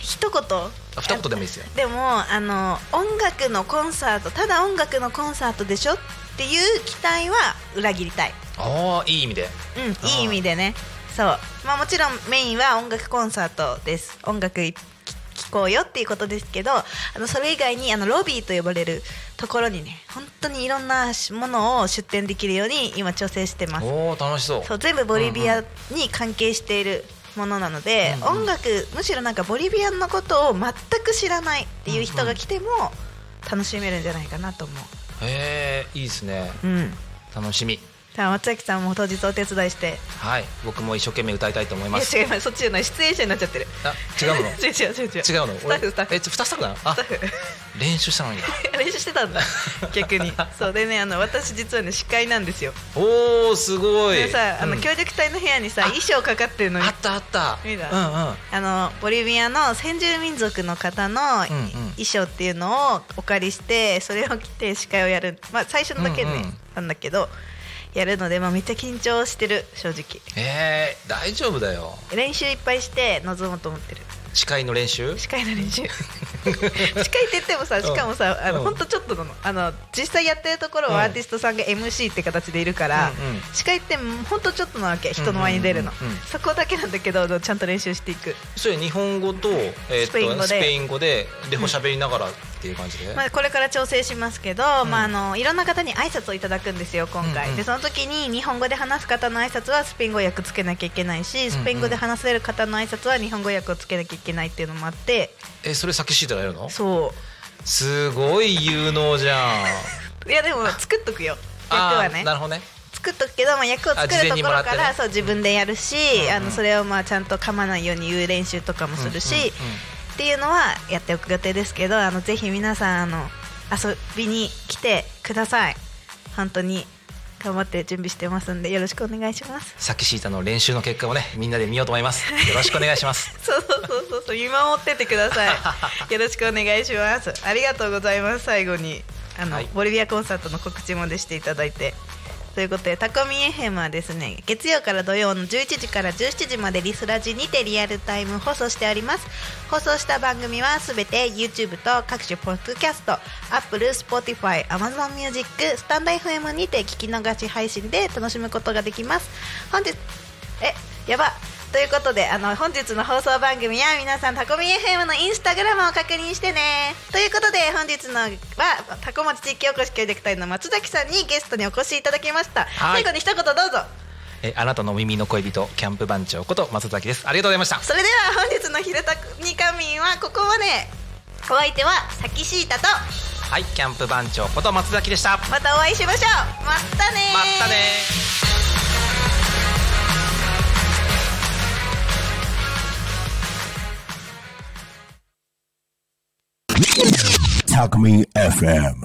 一言？あ二言でもいいですよ。でもあの音楽のコンサートただ音楽のコンサートでしょっていう期待は裏切りたい。ああいい意味で。うん、いい意味でね。そう。まあもちろんメインは音楽コンサートです。音楽い聴こうよっていうことですけどあのそれ以外にあのロビーと呼ばれるところにね本当にいろんなものを出展できるように今調整してます。おお楽しそう。そう全部ボリビアに関係しているものなので、うんうん。音楽むしろなんかボリビアのことを全く知らないっていう人が来ても楽しめるんじゃないかなと思へえいいですね。う、うん、楽しみさあ松崎さんも当日お手伝いして。はい僕も一生懸命歌いたいと思いいます。や違いますそっちじゃない出演者になっちゃってる。あ違うの？違う違う違う。違う違うのスタッフスタッフ。えスタッフ。なのあ練習したのに。練習してたんだ。逆に。そうでねあの私実はね司会なんですよ。おおすごい。でさあのうん。協力隊の部屋にさ衣装かかってるのにあったあった。見た？うんうん。あのボリビアの先住民族の方のうんうん。衣装っていうのをお借りしてそれを着て司会をやる。まあ最初のだけね、うんうん。なんだけどやるので、まあ、めっちゃ緊張してる正直。えー、大丈夫だよ。練習いっぱいして臨もうと思ってる。司会の練習？司会の練習。司会って言ってもさしかもさ、あのうんほんとちょっとなのあの実際やってるところはうん。アーティストさんが MC って形でいるから、うんうん司会ってほんとちょっとなわけ人の前に出るの、うんうんうんうん。そこだけなんだけどちゃんと練習していく。それ日本語と,、えー、とスペイン語で。スペイン語で両方喋りながらっていう感じで、まあ、これから調整しますけど、まあ、あのいろんな方に挨拶をいただくんですよ今回、うん。うんでその時に日本語で話す方の挨拶はスペイン語訳つけなきゃいけないしスペイン語で話せる方の挨拶は日本語訳をつけなきゃいけないっていうのもあって。えそれ先シートやるの？そすごい有能じゃん。う いやでも作っとくよ。役あはね。ーなるほどね。作っとくけど、まあ、役を作るところにもらね。から、そう自分でやるし、うんうんあのそれをまあちゃんと噛まないように言う練習とかもするし、うんうんうんっていうのはやっておく予定ですけどあのぜひ皆さんあの遊びに来てください。本当に頑張って準備してますんでよろしくお願いします。先シータの練習の結果をねみんなで見ようと思います。よろしくお願いします。そうそうそうそうそう見守っててください。よろしくお願いします。ありがとうございます。最後にあの、はい。ボリビアコンサートの告知までしていただいてということでタコミ FM はですね月曜から土曜の11時から17時までリスラジにてリアルタイム放送しております。放送した番組はすべて YouTube と各種ポッドキャスト Apple、Spotify、Amazon Music、スタンド FM にて聞き逃し配信で楽しむことができます。本日えやば。ということであの本日の放送番組や皆さんタコミ FM のインスタグラムを確認してね。ということで本日のはタコ町地域おこし協力隊の松崎さんにゲストにお越しいただきました、はい。最後に一言どうぞ。えあなたの耳の恋人キャンプ番長こと松崎です。ありがとうございました。それでは本日の「ひるたにかみん」はここまで。お相手はさきしーたとはいキャンプ番長こと松崎でした。またお会いしましょう。またねー。またね Talk Me FM.